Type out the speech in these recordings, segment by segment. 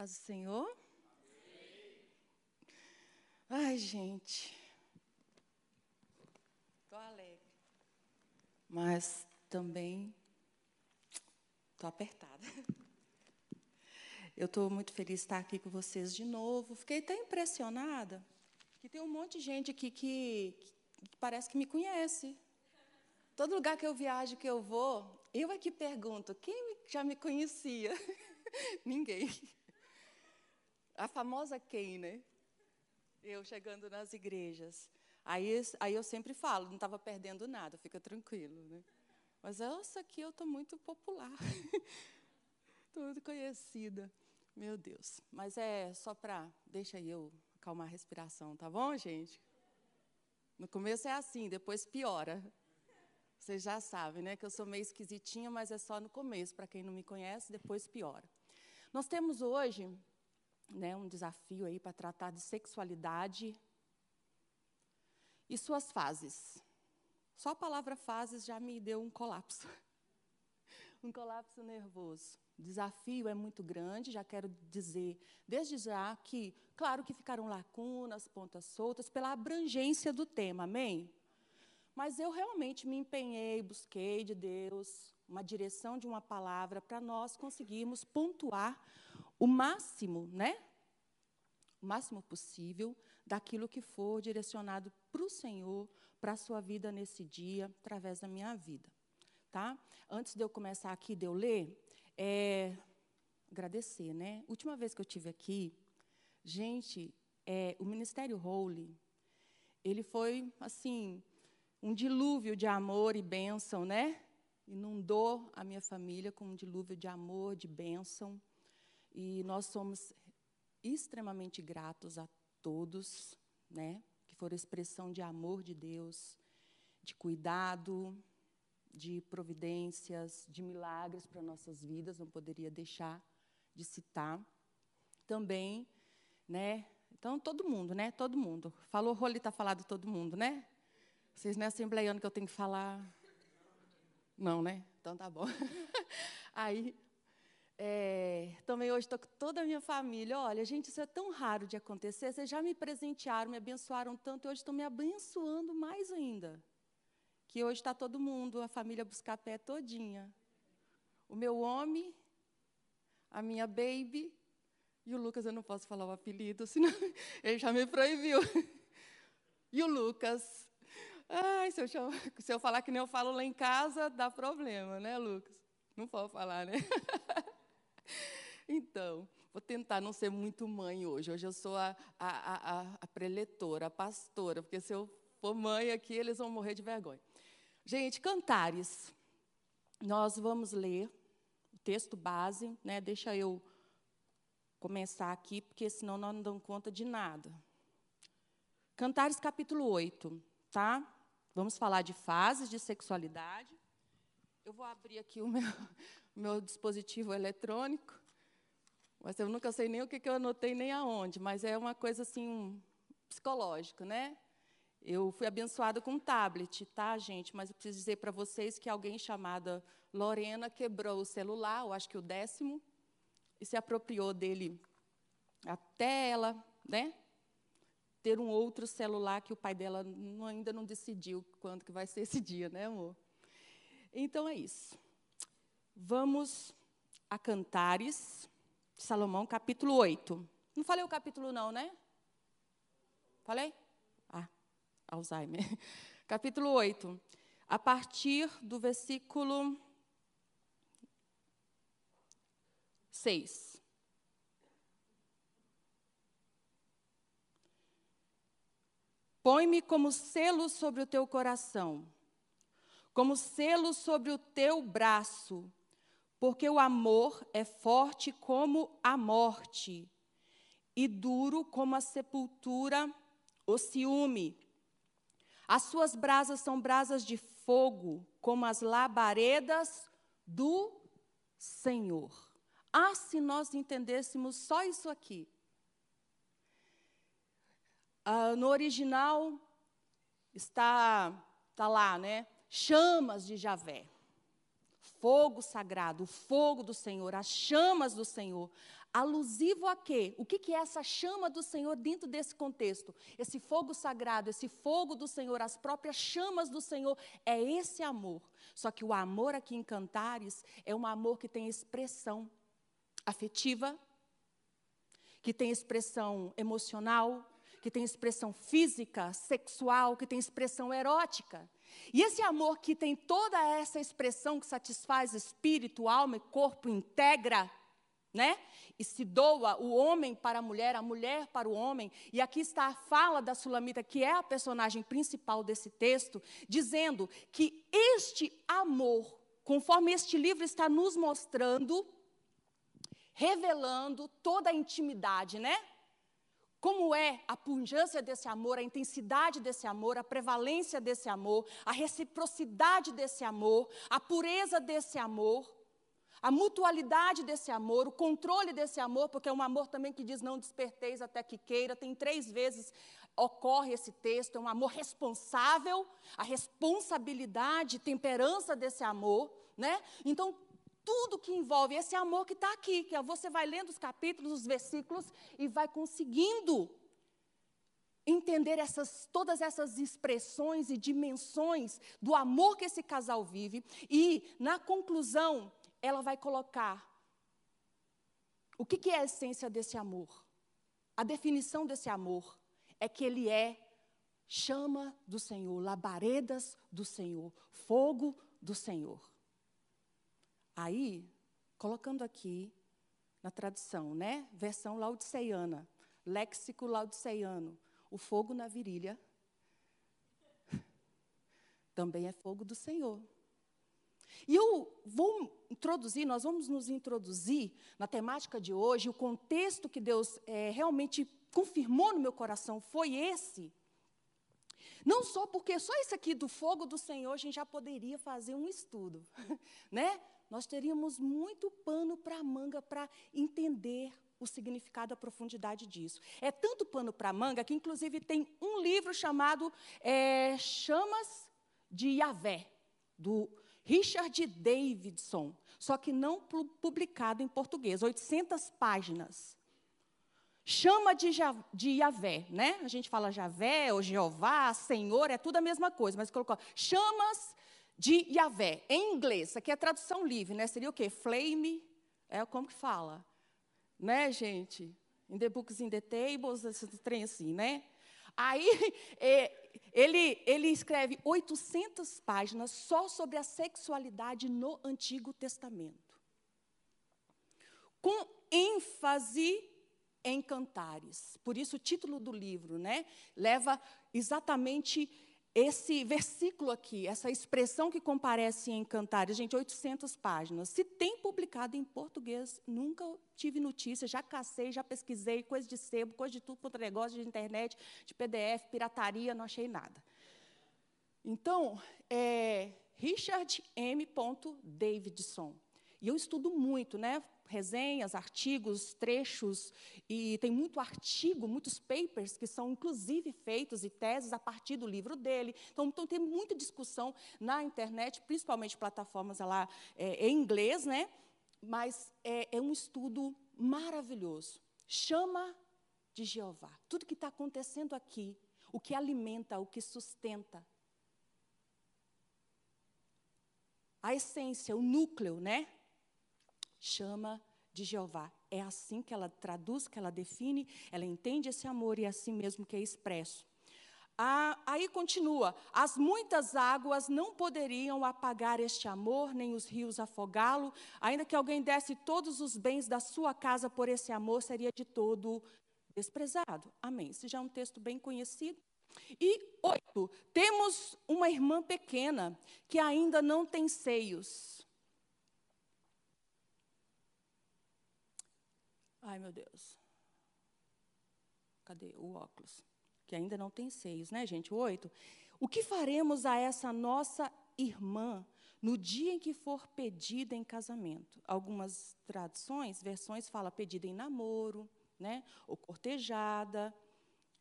Paz do Senhor. Ai, gente. Estou alegre. Mas também estou apertada. Eu estou muito feliz de estar aqui com vocês de novo. Fiquei tão impressionada que tem um monte de gente aqui que, que parece que me conhece. Todo lugar que eu viajo, que eu vou, eu é que pergunto, quem já me conhecia? Ninguém. A famosa quem, né? Eu chegando nas igrejas. Aí, aí eu sempre falo, não estava perdendo nada, fica tranquilo. Né? Mas essa aqui eu estou muito popular. Estou muito conhecida. Meu Deus. Mas é só para. Deixa eu acalmar a respiração, tá bom, gente? No começo é assim, depois piora. Vocês já sabem, né? Que eu sou meio esquisitinha, mas é só no começo. Para quem não me conhece, depois piora. Nós temos hoje né, um desafio aí para tratar de sexualidade e suas fases. Só a palavra fases já me deu um colapso. um colapso nervoso. O desafio é muito grande, já quero dizer desde já que, claro que ficaram lacunas, pontas soltas, pela abrangência do tema, amém? Mas eu realmente me empenhei, busquei de Deus uma direção de uma palavra para nós conseguirmos pontuar o máximo, né? O máximo possível daquilo que for direcionado para o Senhor, para a sua vida nesse dia, através da minha vida. Tá? Antes de eu começar aqui, de eu ler, é, agradecer, né? Última vez que eu tive aqui, gente, é, o Ministério Holy, ele foi assim um dilúvio de amor e bênção, né? Inundou a minha família com um dilúvio de amor, de bênção. E nós somos extremamente gratos a todos, né? Que foram expressão de amor de Deus, de cuidado, de providências, de milagres para nossas vidas, não poderia deixar de citar. Também, né? Então, todo mundo, né? Todo mundo. Falou rolo está falado todo mundo, né? Vocês não é assembleiano que eu tenho que falar? Não, né? Então tá bom. Aí, é, também hoje estou com toda a minha família. Olha, gente, isso é tão raro de acontecer. Vocês já me presentearam, me abençoaram tanto, e hoje estão me abençoando mais ainda que hoje está todo mundo, a família Buscapé todinha. O meu homem, a minha baby e o Lucas, eu não posso falar o apelido, senão ele já me proibiu. E o Lucas. Ai, se eu, se eu falar que nem eu falo lá em casa, dá problema, né, Lucas? Não pode falar, né? Então, vou tentar não ser muito mãe hoje. Hoje eu sou a, a, a, a preletora, a pastora, porque se eu for mãe aqui, eles vão morrer de vergonha. Gente, Cantares. Nós vamos ler o texto base, né? Deixa eu começar aqui, porque senão nós não damos conta de nada. Cantares capítulo 8, tá? Vamos falar de fases de sexualidade. Eu vou abrir aqui o meu, meu dispositivo eletrônico. Mas eu nunca sei nem o que eu anotei, nem aonde, mas é uma coisa assim, psicológica, né? Eu fui abençoada com um tablet, tá, gente? Mas eu preciso dizer para vocês que alguém chamada Lorena quebrou o celular, eu acho que o décimo, e se apropriou dele até ela, né? Ter um outro celular que o pai dela ainda não decidiu quando que vai ser esse dia, né, amor? Então é isso. Vamos a Cantares, Salomão, capítulo 8. Não falei o capítulo, não, né? Falei? Alzheimer. Capítulo 8. A partir do versículo 6. Põe-me como selo sobre o teu coração, como selo sobre o teu braço, porque o amor é forte como a morte, e duro como a sepultura, o ciúme. As suas brasas são brasas de fogo, como as labaredas do Senhor. Ah, se nós entendêssemos só isso aqui. Ah, no original está, está lá, né? Chamas de Javé. Fogo sagrado, o fogo do Senhor, as chamas do Senhor, Alusivo a quê? O que, é essa chama do Senhor dentro desse contexto? Esse fogo sagrado, esse fogo do Senhor, as próprias chamas do Senhor, é esse amor. Só que o amor aqui em Cantares é um amor que tem expressão afetiva, que tem expressão emocional, que tem expressão física, sexual, que tem expressão erótica. E esse amor que tem toda essa expressão que satisfaz espírito, alma e corpo, integra, né? E se doa o homem para a mulher, a mulher para o homem. E aqui está a fala da Sulamita, que é a personagem principal desse texto, dizendo que este amor, conforme este livro está nos mostrando, revelando toda a intimidade, né? Como é a pungência desse amor, a intensidade desse amor, a prevalência desse amor, a reciprocidade desse amor, a pureza desse amor, a mutualidade desse amor, o controle desse amor, porque é um amor também que diz não desperteis até que queira, tem três vezes ocorre esse texto, é um amor responsável, a responsabilidade, temperança desse amor, né? Então, tudo que envolve esse amor que está aqui, que é você vai lendo os capítulos, os versículos e vai conseguindo entender essas, todas essas expressões e dimensões do amor que esse casal vive. E, na conclusão, ela vai colocar o que, que é a essência desse amor. A definição desse amor é que ele é chama do Senhor, labaredas do Senhor, fogo do Senhor. Aí, colocando aqui na tradução, né? Versão laodiceiana, léxico laodiceiano, o fogo na virilha também é fogo do Senhor. E eu vou introduzir, nós vamos nos introduzir na temática de hoje, o contexto que Deus é, realmente confirmou no meu coração foi esse. Não só porque só isso aqui do fogo do Senhor a gente já poderia fazer um estudo, né? Nós teríamos muito pano para a manga para entender o significado, a profundidade disso. É tanto pano para manga que, inclusive, tem um livro chamado é, Chamas de Yahvé, do Richard Davidson, só que não publicado em português, 800 páginas. Chama de, de Yahvé, né? A gente fala Javé ou Jeová, Senhor, é tudo a mesma coisa, mas colocou chamas de Yahvé, em inglês, aqui é tradução livre, né? Seria o quê? Flame, é como que fala? Né, gente? In the books, in the tables, esse trem assim, né? Aí, é, ele, ele escreve 800 páginas só sobre a sexualidade no Antigo Testamento. Com ênfase em cantares. Por isso, o título do livro né, leva exatamente esse versículo aqui, essa expressão que comparece em Cantares, gente, 800 páginas. Se tem publicado em português, nunca tive notícia, já cacei, já pesquisei, coisa de sebo, coisa de tudo quanto negócio, de internet, de PDF, pirataria, não achei nada. Então, é, Richard M. Davidson. E eu estudo muito, né? Resenhas, artigos, trechos, e tem muito artigo, muitos papers que são inclusive feitos e teses a partir do livro dele. Então, então tem muita discussão na internet, principalmente plataformas lá é, em inglês, né? Mas é, é um estudo maravilhoso. Chama de Jeová. Tudo que está acontecendo aqui, o que alimenta, o que sustenta. A essência, o núcleo, né? Chama de Jeová. É assim que ela traduz, que ela define, ela entende esse amor e é assim mesmo que é expresso. Ah, aí continua: as muitas águas não poderiam apagar este amor, nem os rios afogá-lo, ainda que alguém desse todos os bens da sua casa por esse amor, seria de todo desprezado. Amém. Esse já é um texto bem conhecido. E oito, temos uma irmã pequena que ainda não tem seios. Ai, meu Deus. Cadê o óculos? Que ainda não tem seios, né, gente? Oito. O que faremos a essa nossa irmã no dia em que for pedida em casamento? Algumas traduções, versões, fala pedida em namoro, né? Ou cortejada.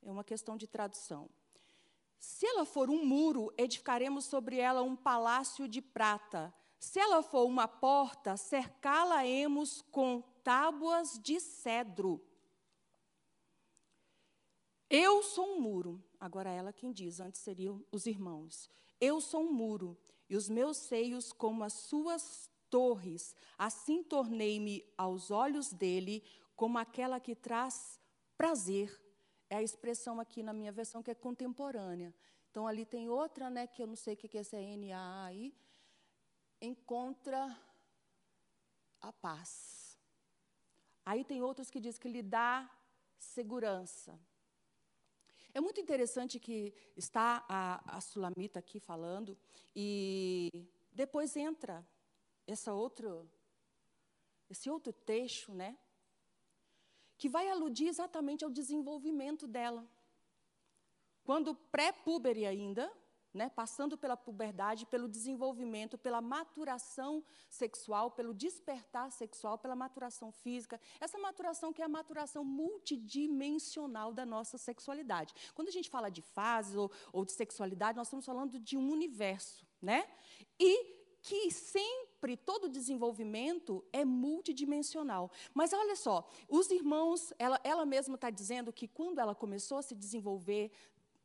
É uma questão de tradução. Se ela for um muro, edificaremos sobre ela um palácio de prata. Se ela for uma porta, cercá-la-emos com tábuas de cedro. Eu sou um muro. Agora ela quem diz, antes seriam os irmãos. Eu sou um muro, e os meus seios como as suas torres. Assim tornei-me aos olhos dele como aquela que traz prazer. É a expressão aqui na minha versão que é contemporânea. Então ali tem outra, né, que eu não sei o que é essa NA aí. Encontra a paz. Aí tem outros que diz que lhe dá segurança. É muito interessante que está a, a Sulamita aqui falando, e depois entra essa outro, esse outro texto, né? Que vai aludir exatamente ao desenvolvimento dela. Quando pré-púbere ainda, né, passando pela puberdade, pelo desenvolvimento, pela maturação sexual, pelo despertar sexual, pela maturação física. Essa maturação que é a maturação multidimensional da nossa sexualidade. Quando a gente fala de fases ou, ou de sexualidade, nós estamos falando de um universo, né? E que sempre todo desenvolvimento é multidimensional. Mas olha só, os irmãos, ela, ela mesma está dizendo que quando ela começou a se desenvolver,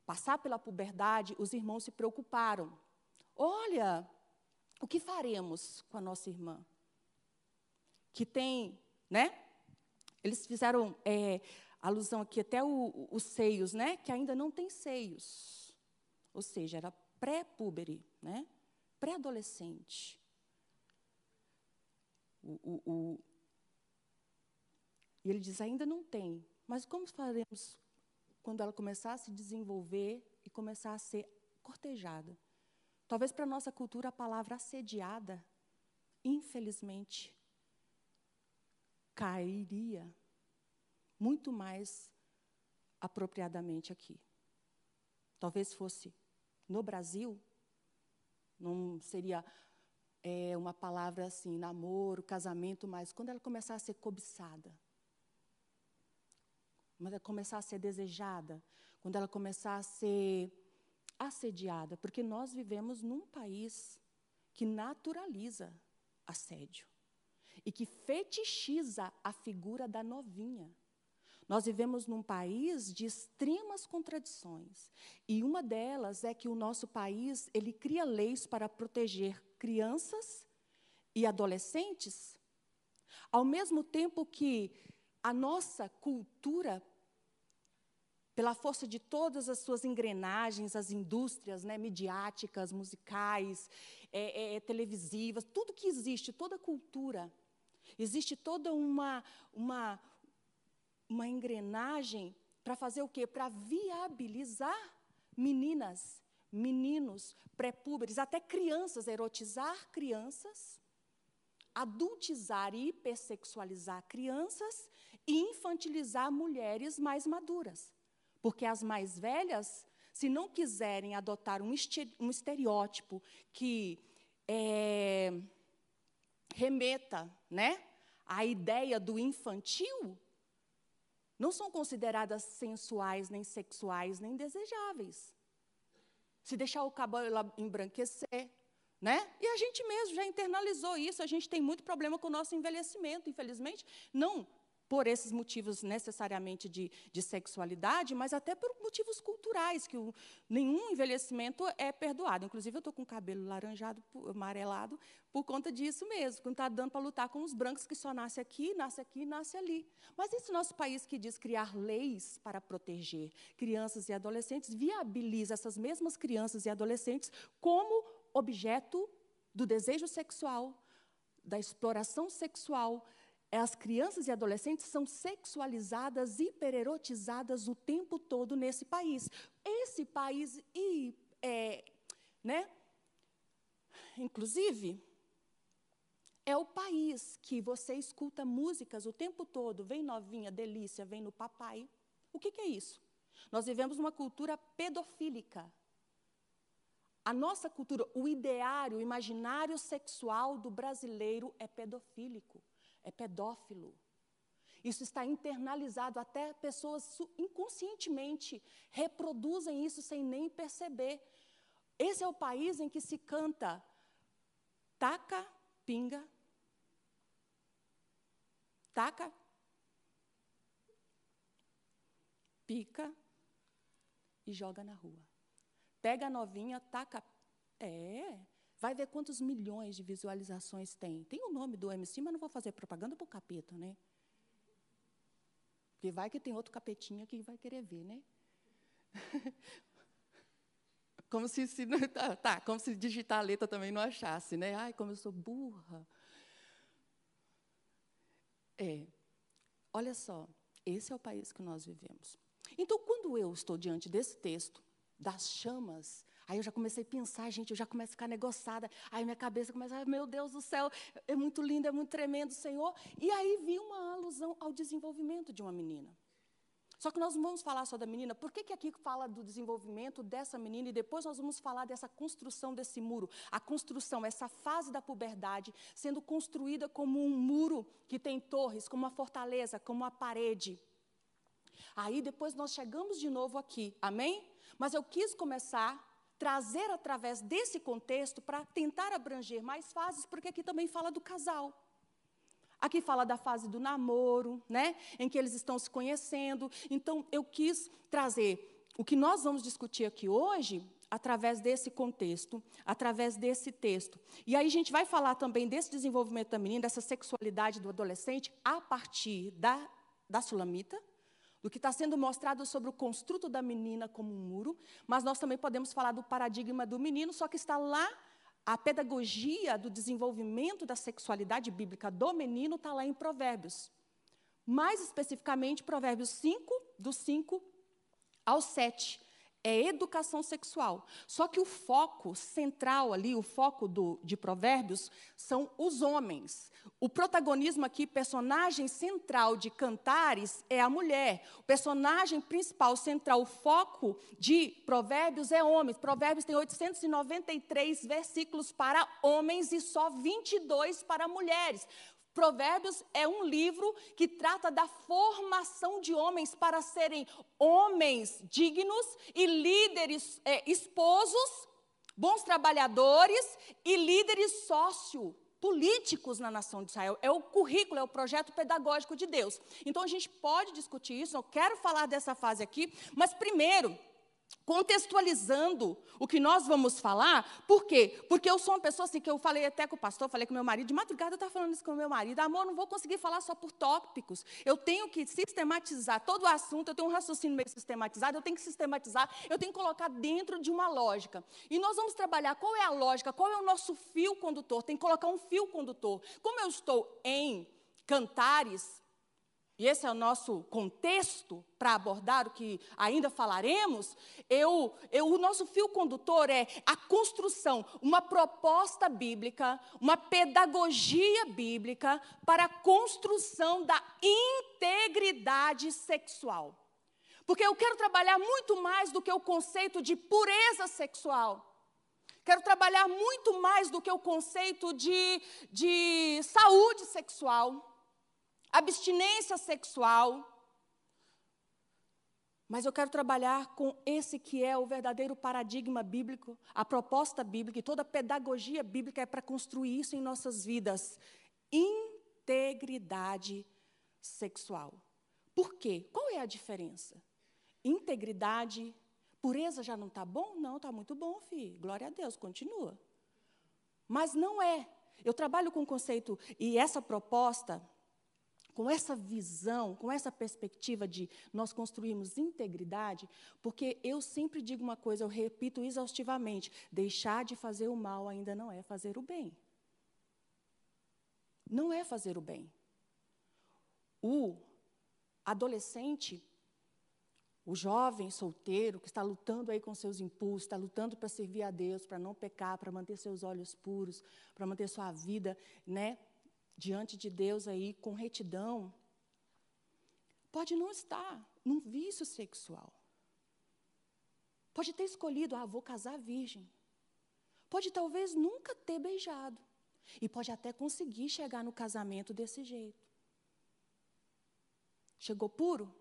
passar pela puberdade, os irmãos se preocuparam. Olha, o que faremos com a nossa irmã? Que tem, né? Eles fizeram é, alusão aqui até os seios, né? Que ainda não tem seios. Ou seja, era pré-púbere, né? Pré-adolescente. O, o, o, e ele diz: ainda não tem. Mas como faremos quando ela começar a se desenvolver e começar a ser cortejada. Talvez para a nossa cultura a palavra assediada, infelizmente, cairia muito mais apropriadamente aqui. Talvez fosse no Brasil, não seria é, uma palavra assim, namoro, casamento, mas quando ela começar a ser cobiçada, quando ela começar a ser desejada, quando ela começar a ser assediada, porque nós vivemos num país que naturaliza assédio e que fetichiza a figura da novinha. Nós vivemos num país de extremas contradições. E uma delas é que o nosso país, ele cria leis para proteger crianças e adolescentes, ao mesmo tempo que a nossa cultura, pela força de todas as suas engrenagens, as indústrias né, midiáticas, musicais, é, é, televisivas, tudo que existe, toda cultura, existe toda uma, uma, uma engrenagem para fazer o quê? Para viabilizar meninas, meninos, pré-púberes, até crianças, erotizar crianças, adultizar e hipersexualizar crianças e infantilizar mulheres mais maduras. Porque as mais velhas, se não quiserem adotar um, estereótipo que é, remeta né, à ideia do infantil, não são consideradas sensuais, nem sexuais, nem desejáveis. Se deixar o cabelo embranquecer, né? E a gente mesmo já internalizou isso, a gente tem muito problema com o nosso envelhecimento, infelizmente. Não por esses motivos necessariamente de, de sexualidade, mas até por motivos culturais, que o, nenhum envelhecimento é perdoado. Inclusive, eu estou com o cabelo laranjado, amarelado, por conta disso mesmo, quando está dando para lutar com os brancos que só nasce aqui, nasce aqui, nasce ali. Mas esse nosso país que diz criar leis para proteger crianças e adolescentes, viabiliza essas mesmas crianças e adolescentes como objeto do desejo sexual, da exploração sexual, as crianças e adolescentes são sexualizadas, hipererotizadas o tempo todo nesse país. Esse país, e, é, né? inclusive, é o país que você escuta músicas o tempo todo, vem novinha, delícia, vem no papai. O que, que é isso? Nós vivemos uma cultura pedofílica. A nossa cultura, o ideário, o imaginário sexual do brasileiro é pedofílico é pedófilo. Isso está internalizado, até pessoas inconscientemente reproduzem isso sem nem perceber. Esse é o país em que se canta taca, pinga. taca, pica e joga na rua. Pega a novinha, taca. É. Vai ver quantos milhões de visualizações tem. Tem o nome do MC, mas não vou fazer propaganda para o capeta, né? Porque vai que tem outro capetinha que vai querer ver, né? como se, se tá, tá, como se digitar a letra também não achasse, né? Ai, como eu sou burra. É. Olha só, esse é o país que nós vivemos. Então, quando eu estou diante desse texto, das chamas, aí eu já comecei a pensar, gente, eu já começo a ficar negociada, aí minha cabeça começa, meu Deus do céu, é muito lindo, é muito tremendo, Senhor. E aí vi uma alusão ao desenvolvimento de uma menina. Só que nós não vamos falar só da menina. Por que, que aqui fala do desenvolvimento dessa menina e depois nós vamos falar dessa construção desse muro? A construção, essa fase da puberdade, sendo construída como um muro que tem torres, como uma fortaleza, como uma parede. Aí depois nós chegamos de novo aqui, amém? Mas eu quis começar trazer através desse contexto para tentar abranger mais fases, porque aqui também fala do casal. Aqui fala da fase do namoro, né, em que eles estão se conhecendo. Então eu quis trazer o que nós vamos discutir aqui hoje através desse contexto, através desse texto. E aí a gente vai falar também desse desenvolvimento da menina, dessa sexualidade do adolescente a partir da da sulamita, do que está sendo mostrado sobre o construto da menina como um muro, mas nós também podemos falar do paradigma do menino, só que está lá a pedagogia do desenvolvimento da sexualidade bíblica do menino está lá em Provérbios. Mais especificamente, Provérbios 5, do 5 ao 7 é educação sexual. Só que o foco central ali, o foco do, de Provérbios, são os homens. O protagonismo aqui, personagem central de Cantares, é a mulher. O personagem principal, central, o foco de Provérbios é homens. Provérbios tem 893 versículos para homens e só 22 para mulheres. Provérbios é um livro que trata da formação de homens para serem homens dignos e líderes, é, esposos, bons trabalhadores e líderes sócio políticos na nação de Israel. É o currículo, é o projeto pedagógico de Deus. Então a gente pode discutir isso, eu quero falar dessa fase aqui, mas primeiro contextualizando o que nós vamos falar, por quê? Porque eu sou uma pessoa assim, que eu falei até com o pastor, falei com meu marido, de madrugada eu estava falando isso com meu marido, amor, não vou conseguir falar só por tópicos, eu tenho que sistematizar todo o assunto, eu tenho um raciocínio meio sistematizado, eu tenho que sistematizar, eu tenho que colocar dentro de uma lógica. E nós vamos trabalhar qual é a lógica, qual é o nosso fio condutor, tem que colocar um fio condutor. Como eu estou em Cantares, e esse é o nosso contexto para abordar o que ainda falaremos, eu, eu, o nosso fio condutor é a construção, uma proposta bíblica, uma pedagogia bíblica para a construção da integridade sexual. Porque eu quero trabalhar muito mais do que o conceito de pureza sexual. Quero trabalhar muito mais do que o conceito de, de saúde sexual abstinência sexual. Mas eu quero trabalhar com esse que é o verdadeiro paradigma bíblico, a proposta bíblica e toda a pedagogia bíblica é para construir isso em nossas vidas. Integridade sexual. Por quê? Qual é a diferença? Integridade, pureza já não está bom? Não, está muito bom, filho. Glória a Deus, continua. Mas não é. Eu trabalho com o conceito, e essa proposta, com essa visão, com essa perspectiva de nós construirmos integridade, porque eu sempre digo uma coisa, eu repito exaustivamente: deixar de fazer o mal ainda não é fazer o bem. Não é fazer o bem. O adolescente, o jovem solteiro que está lutando aí com seus impulsos, está lutando para servir a Deus, para não pecar, para manter seus olhos puros, para manter sua vida, né, diante de Deus aí com retidão, pode não estar num vício sexual. Pode ter escolhido, ah, vou casar virgem. Pode talvez nunca ter beijado. E pode até conseguir chegar no casamento desse jeito. Chegou puro?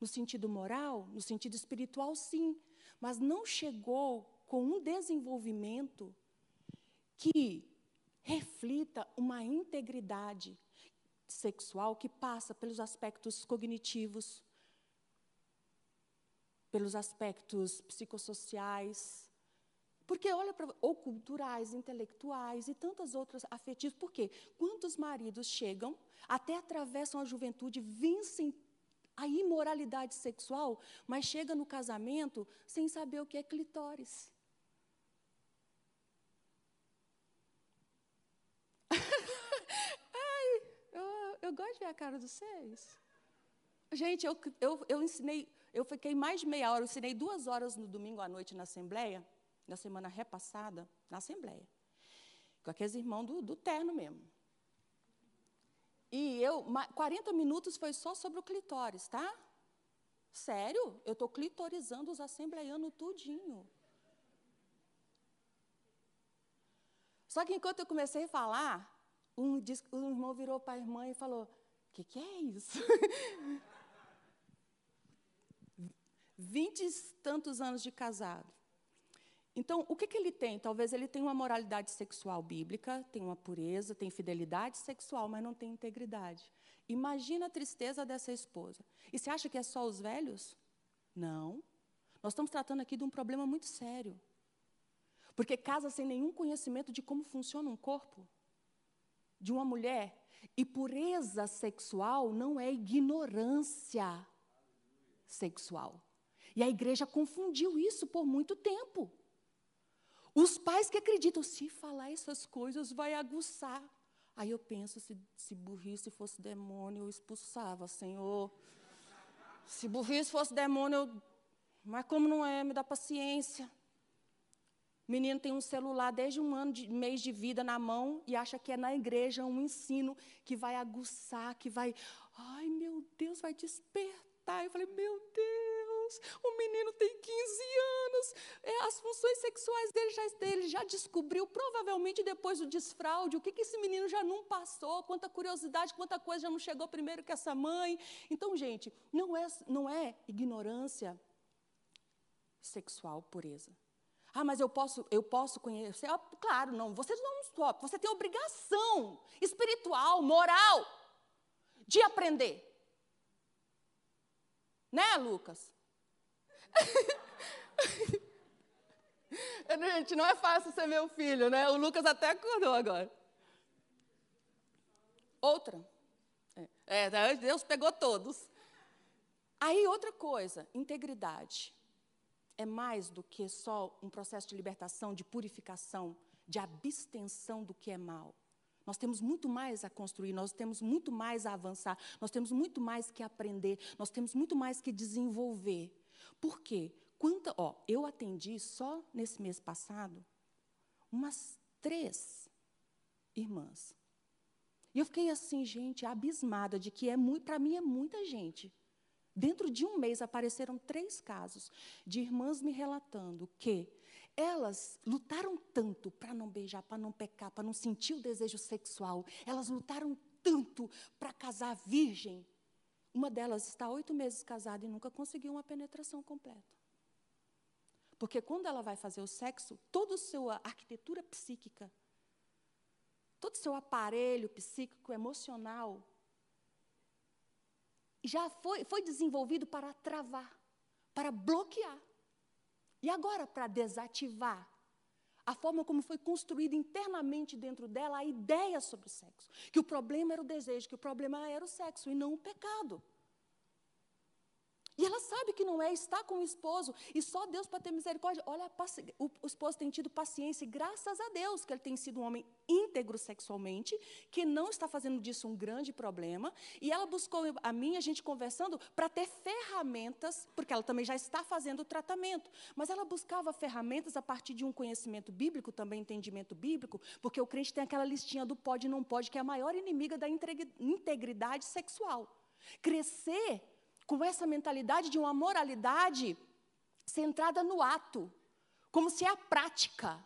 No sentido moral, no sentido espiritual, sim. Mas não chegou com um desenvolvimento que reflita uma integridade sexual que passa pelos aspectos cognitivos, pelos aspectos psicossociais, porque olha para ou culturais, intelectuais e tantas outras afetivas. Por quê? Quantos maridos chegam, até atravessam a juventude, vencem a imoralidade sexual, mas chega no casamento sem saber o que é clitóris. Ai, eu, gosto de ver a cara dos seis. Gente, eu, eu, eu ensinei, eu fiquei mais de meia hora, eu ensinei duas horas no domingo à noite na Assembleia, na semana repassada, na Assembleia. Com aqueles irmãos do, do terno mesmo. E eu, 40 minutos foi só sobre o clitóris, tá? Sério? Eu estou clitorizando os assembleianos tudinho. Só que enquanto eu comecei a falar, um, um irmão virou para a irmã e falou: O que, que é isso? Vinte e tantos anos de casado. Então, o que, que ele tem? Talvez ele tenha uma moralidade sexual bíblica, tem uma pureza, tem fidelidade sexual, mas não tem integridade. Imagina a tristeza dessa esposa. E você acha que é só os velhos? Não. Nós estamos tratando aqui de um problema muito sério. Porque casa sem nenhum conhecimento de como funciona um corpo de uma mulher. E pureza sexual não é ignorância sexual. E a igreja confundiu isso por muito tempo. Os pais que acreditam, se falar essas coisas, vai aguçar. Aí eu penso, se, se burrice fosse demônio, eu expulsava, Senhor. Se burrice fosse demônio, eu... mas como não é, me dá paciência. Menino tem um celular desde um ano, de mês de vida na mão e acha que é na igreja um ensino que vai aguçar, que vai, ai meu Deus, vai despertar. Eu falei, meu Deus o menino tem 15 anos, é, as funções sexuais dele já, ele já descobriu, provavelmente depois do desfraude, o que, que esse menino já não passou, quanta curiosidade, quanta coisa já não chegou primeiro que essa mãe. Então, gente, não é, não é ignorância sexual pureza. Ah, mas eu posso, eu posso conhecer. Ah, claro, não. Você não stop. Você tem obrigação espiritual, moral, de aprender. Né, Lucas? Gente, não é fácil ser meu filho, né? O Lucas até acordou agora. Outra. É, é, Deus pegou todos. Aí, outra coisa, integridade. É mais do que só um processo de libertação, de purificação, de abstenção do que é mal. Nós temos muito mais a construir, nós temos muito mais a avançar, nós temos muito mais que aprender, nós temos muito mais que desenvolver. Por quê? Quanta, ó, eu atendi só nesse mês passado umas três irmãs. E eu fiquei assim, gente, abismada de que é muito, para mim é muita gente. Dentro de um mês apareceram três casos de irmãs me relatando que elas lutaram tanto para não beijar, para não pecar, para não sentir o desejo sexual. Elas lutaram tanto para casar virgem uma delas está oito meses casada e nunca conseguiu uma penetração completa. Porque quando ela vai fazer o sexo, toda a sua arquitetura psíquica, todo o seu aparelho psíquico, emocional, já foi, foi desenvolvido para travar, para bloquear. E agora, para desativar a forma como foi construída internamente dentro dela a ideia sobre o sexo. Que o problema era o desejo, que o problema era o sexo e não o pecado. E ela sabe que não é, está com o esposo, e só Deus para ter misericórdia. Olha, o, esposo tem tido paciência, e graças a Deus que ele tem sido um homem íntegro sexualmente, que não está fazendo disso um grande problema. E ela buscou a mim, a gente conversando, para ter ferramentas, porque ela também já está fazendo o tratamento. Mas ela buscava ferramentas a partir de um conhecimento bíblico, também entendimento bíblico, porque o crente tem aquela listinha do pode e não pode, que é a maior inimiga da integridade sexual. Crescer com essa mentalidade de uma moralidade centrada no ato, como se é a prática.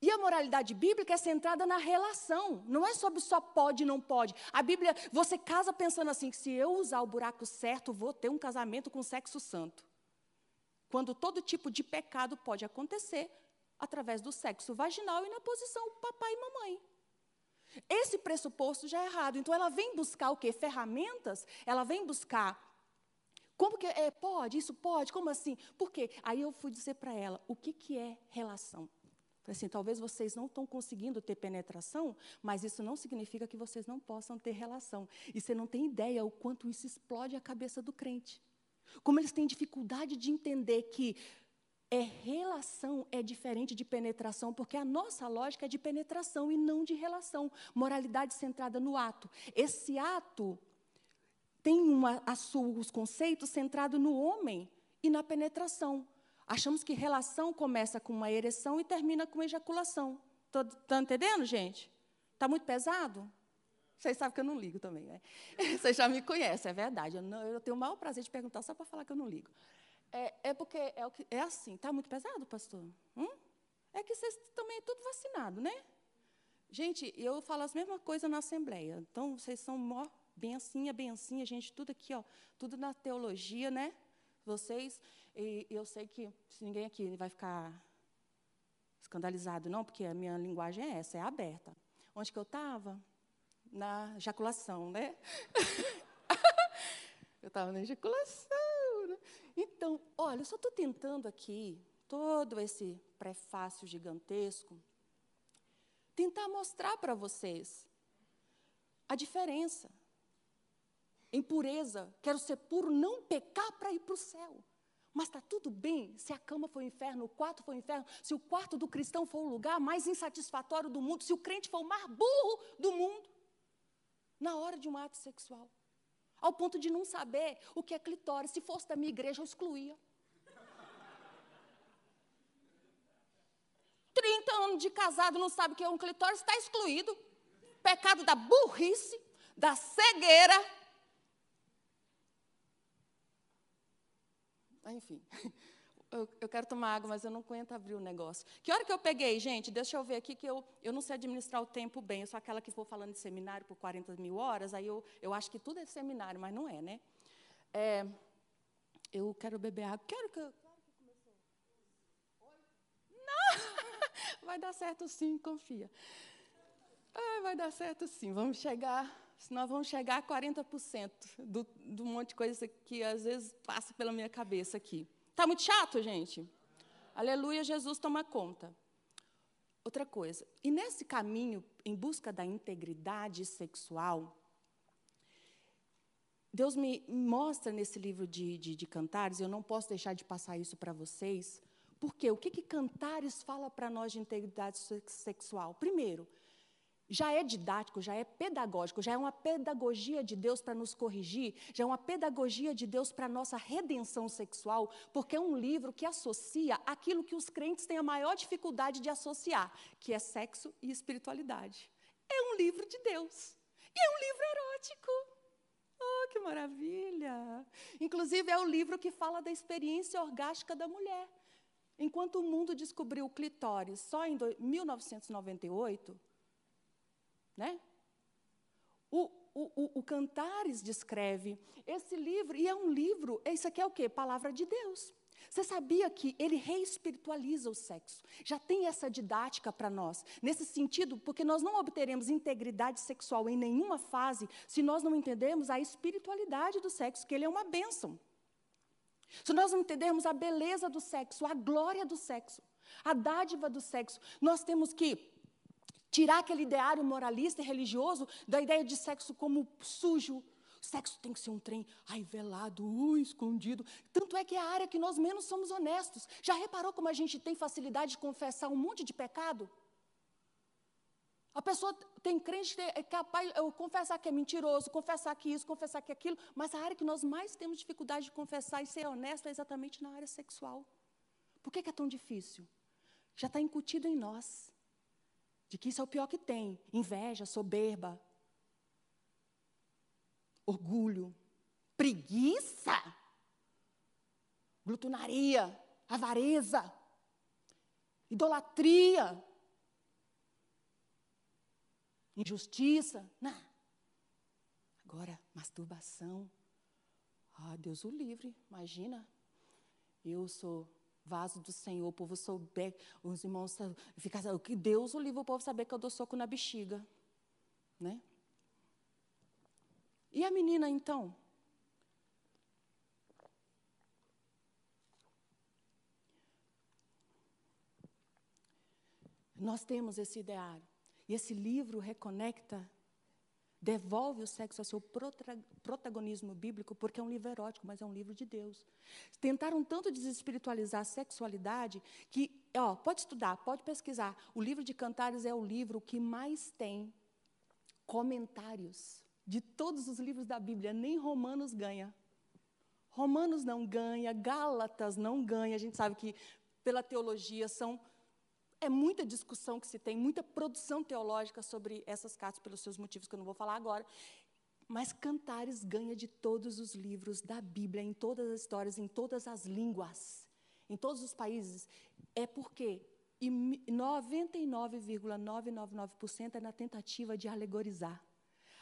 E a moralidade bíblica é centrada na relação, não é sobre só pode e não pode. A Bíblia, você casa pensando assim, que se eu usar o buraco certo, vou ter um casamento com sexo santo. Quando todo tipo de pecado pode acontecer através do sexo vaginal e na posição papai e mamãe. Esse pressuposto já é errado. Então ela vem buscar o quê? Ferramentas, ela vem buscar. Como que é? Pode, isso pode, como assim? Por quê? Aí eu fui dizer para ela o que, que é relação. Falei assim, talvez vocês não estão conseguindo ter penetração, mas isso não significa que vocês não possam ter relação. E você não tem ideia o quanto isso explode a cabeça do crente. Como eles têm dificuldade de entender que é relação é diferente de penetração, porque a nossa lógica é de penetração e não de relação. Moralidade centrada no ato. Esse ato tem uma, a, os conceitos centrados no homem e na penetração. Achamos que relação começa com uma ereção e termina com ejaculação. Estão tá entendendo, gente? Está muito pesado? Vocês sabem que eu não ligo também, né? Vocês já me conhecem, é verdade. Eu, não, eu tenho o maior prazer de perguntar só para falar que eu não ligo. É, é porque é, o que, é assim, está muito pesado, pastor? Hum? É que vocês também é tudo vacinado, né? Gente, eu falo as mesmas coisas na Assembleia. Então, vocês são mó, bem assim, é bem assim, gente, tudo aqui, ó, tudo na teologia, né? Vocês, e eu sei que se ninguém aqui vai ficar escandalizado, não, porque a minha linguagem é essa, é aberta. Onde que eu estava? Na ejaculação, né? eu estava na ejaculação. Então, olha, eu só estou tentando aqui, todo esse prefácio gigantesco, tentar mostrar para vocês a diferença. Em pureza, quero ser puro, não pecar para ir para o céu. Mas está tudo bem se a cama foi o inferno, o quarto foi o inferno, se o quarto do cristão for o lugar mais insatisfatório do mundo, se o crente for o mais burro do mundo, na hora de um ato sexual. Ao ponto de não saber o que é clitóris. Se fosse da minha igreja, eu excluía. 30 anos de casado, não sabe o que é um clitóris, está excluído. Pecado da burrice, da cegueira. Enfim. eu, eu, quero tomar água, mas eu não aguento abrir o negócio. Que hora que eu peguei, gente? Deixa eu ver aqui que eu, eu não sei administrar o tempo bem. Eu sou aquela que vou falando de seminário por 40 mil horas, aí eu, eu acho que tudo é seminário, mas não é, né? É, eu quero beber água. Quero que. Não! Vai dar certo sim, confia. Ah, vai dar certo sim. Vamos chegar senão vamos chegar a 40% do, do monte de coisa que às vezes passa pela minha cabeça aqui. Está muito chato, gente? Aleluia, Jesus toma conta. Outra coisa, e nesse caminho em busca da integridade sexual, Deus me mostra nesse livro de, de, de Cantares, eu não posso deixar de passar isso para vocês, porque o que, que Cantares fala para nós de integridade sexual? Primeiro, já é didático, já é pedagógico, já é uma pedagogia de Deus para nos corrigir, já é uma pedagogia de Deus para a nossa redenção sexual, porque é um livro que associa aquilo que os crentes têm a maior dificuldade de associar, que é sexo e espiritualidade. É um livro de Deus. E é um livro erótico. Oh, que maravilha! Inclusive, é o livro que fala da experiência orgástica da mulher. Enquanto o mundo descobriu o clitóris só em 1998, né? O, o, o, Cantares descreve esse livro, e é um livro, isso aqui é o quê? Palavra de Deus. Você sabia que ele reespiritualiza o sexo? Já tem essa didática para nós. Nesse sentido, porque nós não obteremos integridade sexual em nenhuma fase se nós não entendermos a espiritualidade do sexo, que ele é uma bênção. Se nós não entendermos a beleza do sexo, a glória do sexo, a dádiva do sexo, nós temos que Tirar aquele ideário moralista e religioso da ideia de sexo como sujo. Sexo tem que ser um trem ai, velado, uh, escondido. Tanto é que é a área que nós menos somos honestos. Já reparou como a gente tem facilidade de confessar um monte de pecado? A pessoa tem crente é capaz de confessar que é mentiroso, confessar que isso, confessar que aquilo, mas a área que nós mais temos dificuldade de confessar e ser honesto é exatamente na área sexual. Por que, que é tão difícil? Já está incutido em nós de que isso é o pior que tem: inveja, soberba, orgulho, preguiça, glutonaria, avareza, idolatria, injustiça. Não. Agora, masturbação. Ah, Deus o livre, imagina. Eu sou vaso do Senhor, o povo souber, os irmãos ficam, que Deus o livre o povo saber que eu dou soco na bexiga. né? E a menina então? Nós temos esse ideário. E esse livro reconecta, devolve o sexo ao seu protagonismo bíblico, porque é um livro erótico, mas é um livro de Deus. Tentaram tanto desespiritualizar a sexualidade que, ó, pode estudar, pode pesquisar. O livro de Cantares é o livro que mais tem comentários de todos os livros da Bíblia. Nem Romanos ganha. Romanos não ganha, Gálatas não ganha. A gente sabe que pela teologia são é muita discussão que se tem, muita produção teológica sobre essas cartas, pelos seus motivos que eu não vou falar agora. Mas Cantares ganha de todos os livros da Bíblia, em todas as histórias, em todas as línguas, em todos os países. É porque 99,999% é na tentativa de alegorizar.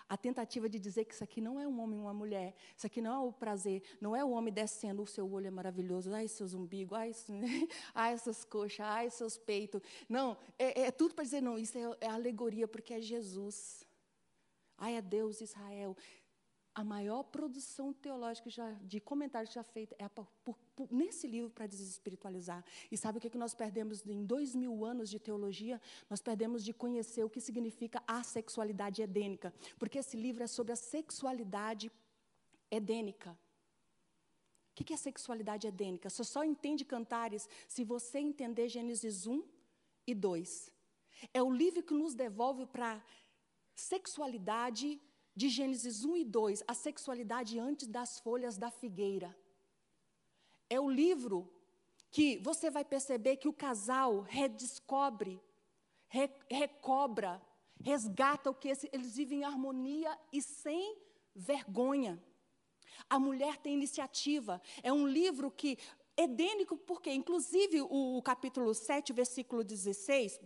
A tentativa de dizer que isso aqui não é um homem e uma mulher, isso aqui não é o prazer, não é o homem descendo, o seu olho é maravilhoso, ai, seus umbigos, ai, ai essas coxas, ai, seus peitos. Não, é, é tudo para dizer, não, isso é, é alegoria, porque é Jesus. Ai, é Deus, Israel a maior produção teológica já, de comentários já feita é por, por, nesse livro para desespiritualizar. E sabe o que, que nós perdemos em dois mil anos de teologia? Nós perdemos de conhecer o que significa a sexualidade edênica. Porque esse livro é sobre a sexualidade edênica. O que, que é sexualidade edênica? Você só entende cantares se você entender Gênesis 1 e 2. É o livro que nos devolve para sexualidade de Gênesis 1 e 2, a sexualidade antes das folhas da figueira. É o livro que você vai perceber que o casal redescobre, re, recobra, resgata o que eles vivem em harmonia e sem vergonha. A mulher tem iniciativa. É um livro que edênico, porque inclusive o, o capítulo 7, versículo 16,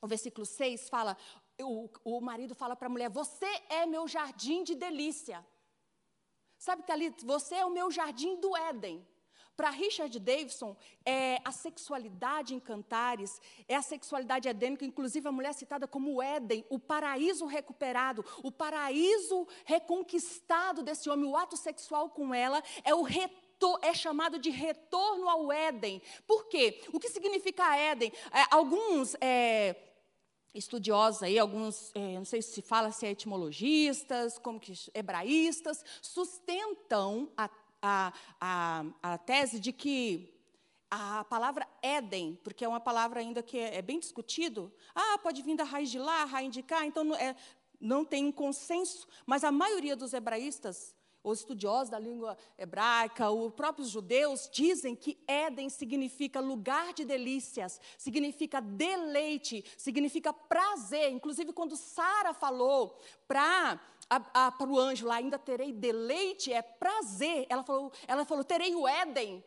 o versículo 6 fala: o, o marido fala para a mulher: Você é meu jardim de delícia. Sabe, Thalita, você é o meu jardim do Éden. Para Richard Davidson, é, a sexualidade em Cantares é a sexualidade edênica, inclusive a mulher citada como o Éden, o paraíso recuperado, o paraíso reconquistado desse homem, o ato sexual com ela é o retorno é chamado de retorno ao Éden. Por quê? O que significa Éden? É, alguns é, estudiosos aí, alguns, é, não sei se fala se é etimologistas, como que hebraístas, sustentam a, a, a, a tese de que a palavra Éden, porque é uma palavra ainda que é, é bem discutido, ah, pode vir da raiz de lá, raiz de cá, então é, não tem um consenso, mas a maioria dos hebraístas os estudiosos da língua hebraica, os próprios judeus, dizem que Éden significa lugar de delícias, significa deleite, significa prazer. Inclusive, quando Sara falou para o anjo lá, ainda terei deleite, é prazer. Ela falou, ela falou terei o Éden.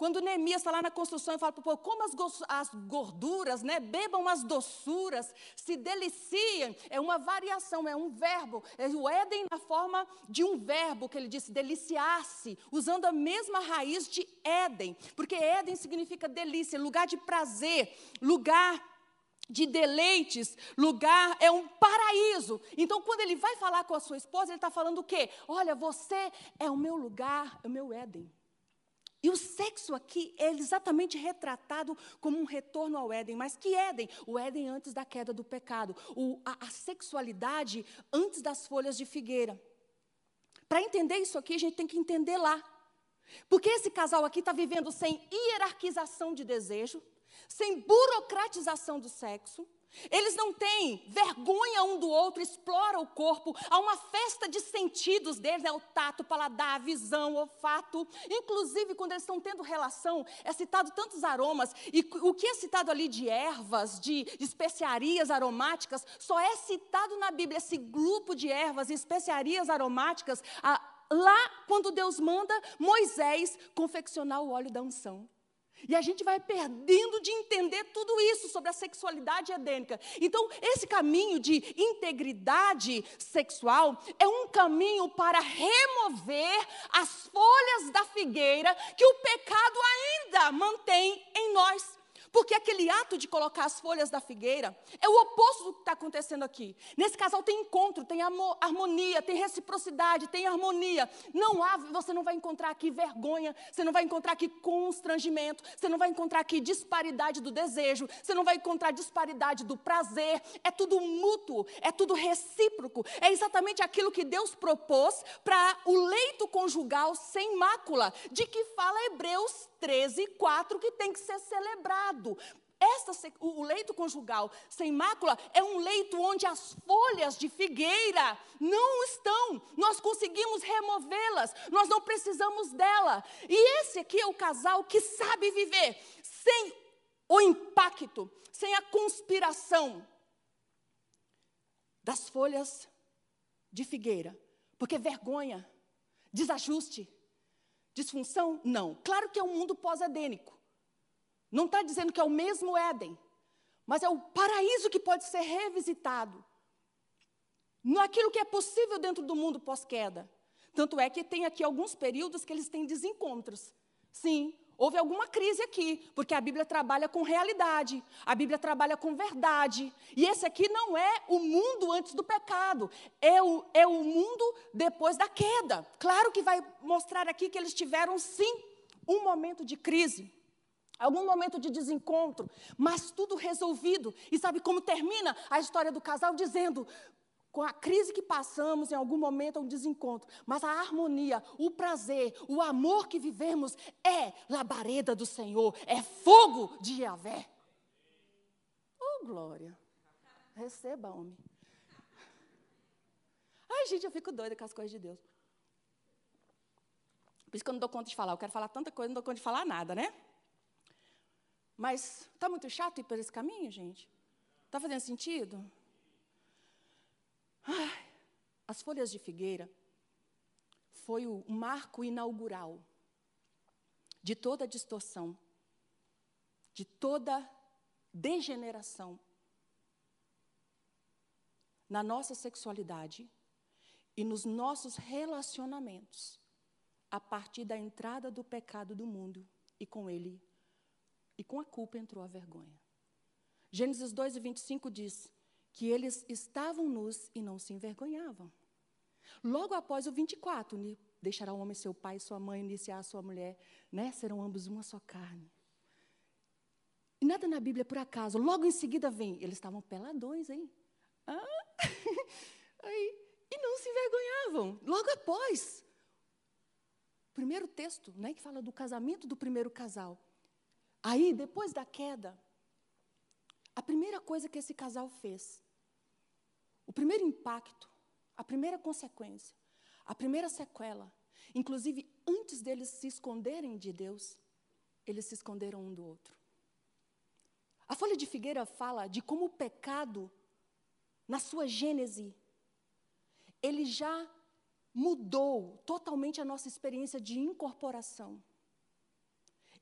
Quando Neemias está lá na construção e fala para o povo, como as, as gorduras, né? bebam as doçuras, se deliciem, é uma variação, é um verbo. É o Éden na forma de um verbo que ele disse, deliciar-se, usando a mesma raiz de Éden, porque Éden significa delícia, lugar de prazer, lugar de deleites, lugar, é um paraíso. Então, quando ele vai falar com a sua esposa, ele está falando o quê? Olha, você é o meu lugar, é o meu Éden. E o sexo aqui é exatamente retratado como um retorno ao Éden. Mas que Éden? O Éden antes da queda do pecado. O, a, a sexualidade antes das folhas de figueira. Para entender isso aqui, a gente tem que entender lá. Porque esse casal aqui está vivendo sem hierarquização de desejo, sem burocratização do sexo, eles não têm vergonha um do outro, exploram o corpo. Há uma festa de sentidos deles, é o tato, o paladar, a visão, o olfato. Inclusive, quando eles estão tendo relação, é citado tantos aromas. E o que é citado ali de ervas, de, de especiarias aromáticas, só é citado na Bíblia esse grupo de ervas e especiarias aromáticas a, lá quando Deus manda Moisés confeccionar o óleo da unção. E a gente vai perdendo de entender tudo isso sobre a sexualidade edênica. Então, esse caminho de integridade sexual é um caminho para remover as folhas da figueira que o pecado ainda mantém em nós. Porque aquele ato de colocar as folhas da figueira é o oposto do que está acontecendo aqui. Nesse casal tem encontro, tem harmonia, tem reciprocidade, tem harmonia. Não há, você não vai encontrar aqui vergonha, você não vai encontrar aqui constrangimento, você não vai encontrar aqui disparidade do desejo, você não vai encontrar disparidade do prazer. É tudo mútuo, é tudo recíproco. É exatamente aquilo que Deus propôs para o leito conjugal sem mácula, de que fala Hebreus 13, 4, que tem que ser celebrado. Esta, o leito conjugal sem mácula é um leito onde as folhas de figueira não estão. Nós conseguimos removê-las, nós não precisamos dela. E esse aqui é o casal que sabe viver sem o impacto, sem a conspiração das folhas de figueira. Porque vergonha, desajuste, Disfunção? Não. Claro que é um mundo pós-edênico. Não está dizendo que é o mesmo Éden, mas é o paraíso que pode ser revisitado. Naquilo que é possível dentro do mundo pós-queda. Tanto é que tem aqui alguns períodos que eles têm desencontros. Sim, houve alguma crise aqui, porque a Bíblia trabalha com realidade, a Bíblia trabalha com verdade. E esse aqui não é o mundo antes do pecado, é o, é o mundo depois da queda. Claro que vai mostrar aqui que eles tiveram, sim, um momento de crise. Algum momento de desencontro, mas tudo resolvido. E sabe como termina a história do casal? Dizendo: com a crise que passamos, em algum momento é um desencontro, mas a harmonia, o prazer, o amor que vivemos é labareda do Senhor, é fogo de Yahvé. Oh, glória. Receba, homem. Ai, gente, eu fico doida com as coisas de Deus. Por isso que eu não dou conta de falar. Eu quero falar tanta coisa, não dou conta de falar nada, né? Mas está muito chato ir por esse caminho, gente? Está fazendo sentido? Ai, as folhas de figueira foi o marco inaugural de toda a distorção, de toda degeneração na nossa sexualidade e nos nossos relacionamentos, a partir da entrada do pecado do mundo e com ele, e com a culpa entrou a vergonha. Gênesis 2 e 25 diz: que eles estavam nus e não se envergonhavam. Logo após o 24, deixará o homem seu pai e sua mãe, iniciar sua mulher, né? serão ambos uma só carne. E nada na Bíblia por acaso. Logo em seguida vem, eles estavam peladões, hein? Ah, aí, e não se envergonhavam. Logo após. Primeiro texto, né, que fala do casamento do primeiro casal. Aí, depois da queda, a primeira coisa que esse casal fez, o primeiro impacto, a primeira consequência, a primeira sequela, inclusive antes deles se esconderem de Deus, eles se esconderam um do outro. A folha de figueira fala de como o pecado, na sua gênese, ele já mudou totalmente a nossa experiência de incorporação.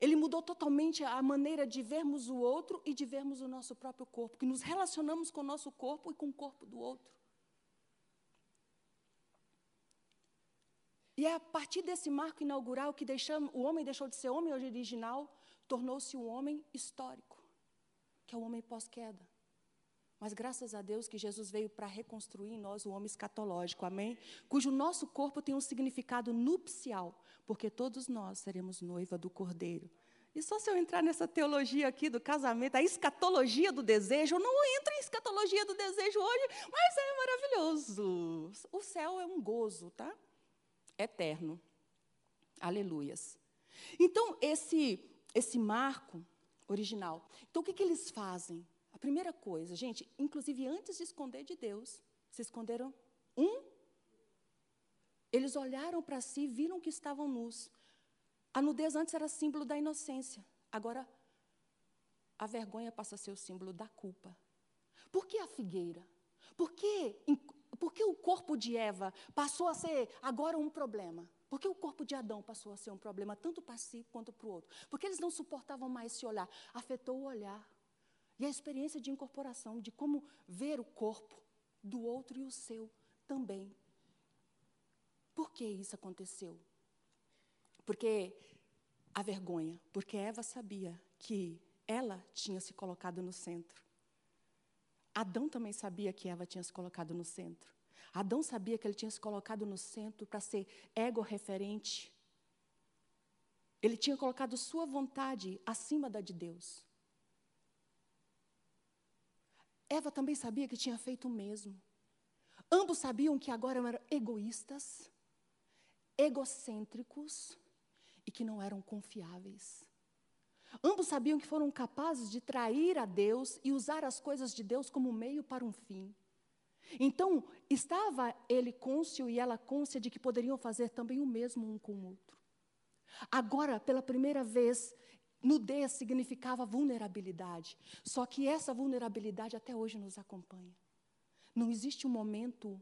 Ele mudou totalmente a maneira de vermos o outro e de vermos o nosso próprio corpo, que nos relacionamos com o nosso corpo e com o corpo do outro. E é a partir desse marco inaugural que deixamos, o homem deixou de ser homem original, tornou-se um homem histórico, que é o homem pós-queda. Mas graças a Deus que Jesus veio para reconstruir em nós o homem escatológico, amém? Cujo nosso corpo tem um significado nupcial, porque todos nós seremos noiva do Cordeiro. E só se eu entrar nessa teologia aqui do casamento, a escatologia do desejo, eu não entro em escatologia do desejo hoje, mas é maravilhoso. O céu é um gozo, tá? Eterno. Aleluias. Então, esse, esse marco original. Então, o que, que eles fazem? A primeira coisa, gente, inclusive antes de esconder de Deus, se esconderam um eles olharam para si e viram que estavam nus. A nudez antes era símbolo da inocência. Agora, a vergonha passa a ser o símbolo da culpa. Por que a figueira? Por que, por que o corpo de Eva passou a ser agora um problema? Por que o corpo de Adão passou a ser um problema, tanto para si quanto para o outro? Porque eles não suportavam mais se olhar. Afetou o olhar. E a experiência de incorporação, de como ver o corpo do outro e o seu também por que isso aconteceu? Porque a vergonha, porque Eva sabia que ela tinha se colocado no centro. Adão também sabia que Eva tinha se colocado no centro. Adão sabia que ele tinha se colocado no centro para ser ego-referente. Ele tinha colocado sua vontade acima da de Deus. Eva também sabia que tinha feito o mesmo. Ambos sabiam que agora eram egoístas, egocêntricos e que não eram confiáveis. Ambos sabiam que foram capazes de trair a Deus e usar as coisas de Deus como meio para um fim. Então, estava ele cônscio e ela cônscia de que poderiam fazer também o mesmo um com o outro. Agora, pela primeira vez, nudez significava vulnerabilidade. Só que essa vulnerabilidade até hoje nos acompanha. Não existe um momento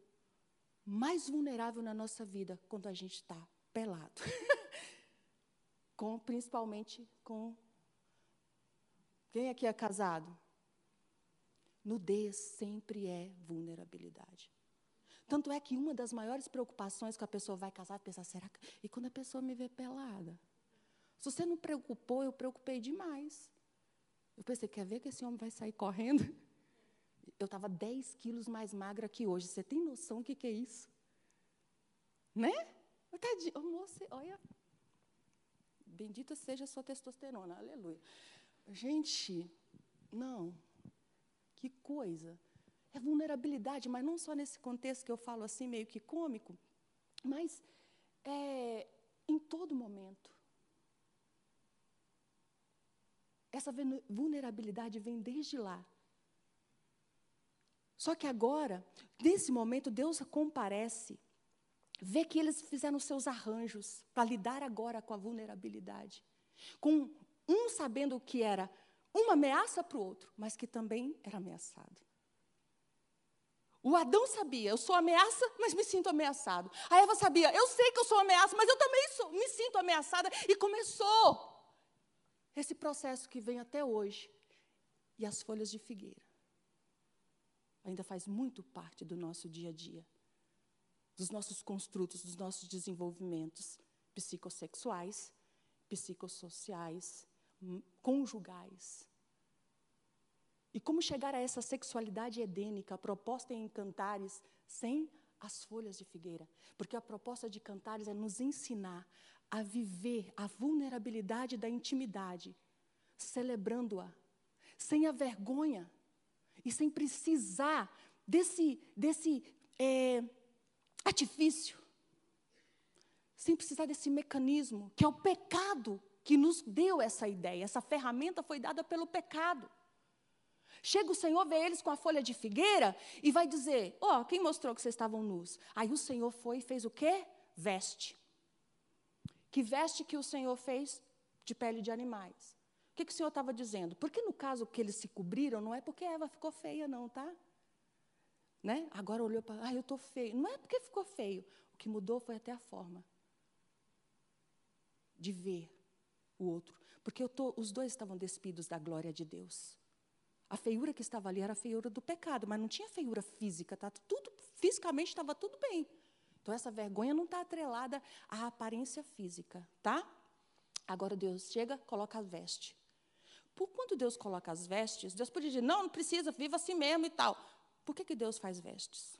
mais vulnerável na nossa vida quando a gente está pelado. com, principalmente com. Quem aqui é casado? Nudez sempre é vulnerabilidade. Tanto é que uma das maiores preocupações que a pessoa vai casar pensar, será que. E quando a pessoa me vê pelada? Se você não preocupou, eu preocupei demais. Eu pensei, quer ver que esse homem vai sair correndo? Eu estava 10 quilos mais magra que hoje. Você tem noção do que, que é isso? Né? Tadinho, oh, moça, olha. Bendita seja a sua testosterona, aleluia. Gente, não. Que coisa. É vulnerabilidade, mas não só nesse contexto que eu falo assim, meio que cômico, mas é, em todo momento. Essa vulnerabilidade vem desde lá. Só que agora, nesse momento, Deus comparece, vê que eles fizeram seus arranjos para lidar agora com a vulnerabilidade. Com um sabendo que era uma ameaça para o outro, mas que também era ameaçado. O Adão sabia, eu sou ameaça, mas me sinto ameaçado. A Eva sabia, eu sei que eu sou ameaça, mas eu também sou, me sinto ameaçada. E começou esse processo que vem até hoje. E as folhas de figueira. Ainda faz muito parte do nosso dia a dia. Dos nossos construtos, dos nossos desenvolvimentos psicossexuais, psicossociais, conjugais. E como chegar a essa sexualidade edênica proposta em Cantares sem as folhas de figueira? Porque a proposta de Cantares é nos ensinar a viver a vulnerabilidade da intimidade, celebrando-a, sem a vergonha e sem precisar desse, desse é, artifício, sem precisar desse mecanismo, que é o pecado que nos deu essa ideia. Essa ferramenta foi dada pelo pecado. Chega o Senhor, vê eles com a folha de figueira e vai dizer: Ó, oh, quem mostrou que vocês estavam nus? Aí o Senhor foi e fez o quê? Veste. Que veste que o Senhor fez de pele de animais? O que, que o Senhor estava dizendo? Porque no caso que eles se cobriram, não é porque Eva ficou feia, não, tá? Né? Agora olhou para, ah, eu estou feio. Não é porque ficou feio. O que mudou foi até a forma de ver o outro. Porque tô, os dois estavam despidos da glória de Deus. A feiura que estava ali era a feiura do pecado, mas não tinha feiura física, tá? tudo fisicamente estava tudo bem. Então, essa vergonha não está atrelada à aparência física, tá? Agora, Deus chega, coloca a veste. Por quando Deus coloca as vestes, Deus podia dizer, não, não precisa, viva assim mesmo e tal. Por que, que Deus faz vestes?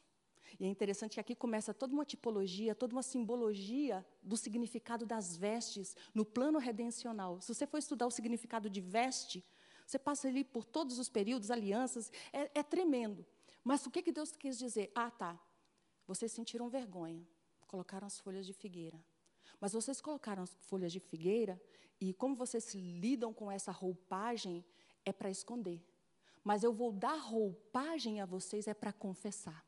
E é interessante que aqui começa toda uma tipologia, toda uma simbologia do significado das vestes no plano redencional. Se você for estudar o significado de veste, você passa ali por todos os períodos, alianças, é, é tremendo. Mas o que, que Deus quis dizer? Ah, tá. Vocês sentiram vergonha, colocaram as folhas de figueira. Mas vocês colocaram as folhas de figueira e como vocês lidam com essa roupagem é para esconder. Mas eu vou dar roupagem a vocês é para confessar.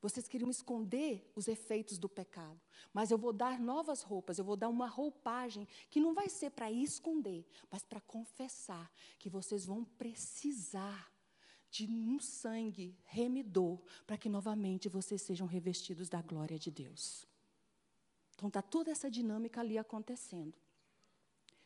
Vocês queriam esconder os efeitos do pecado, mas eu vou dar novas roupas, eu vou dar uma roupagem que não vai ser para esconder, mas para confessar que vocês vão precisar de um sangue remidor, para que novamente vocês sejam revestidos da glória de Deus. Então está toda essa dinâmica ali acontecendo.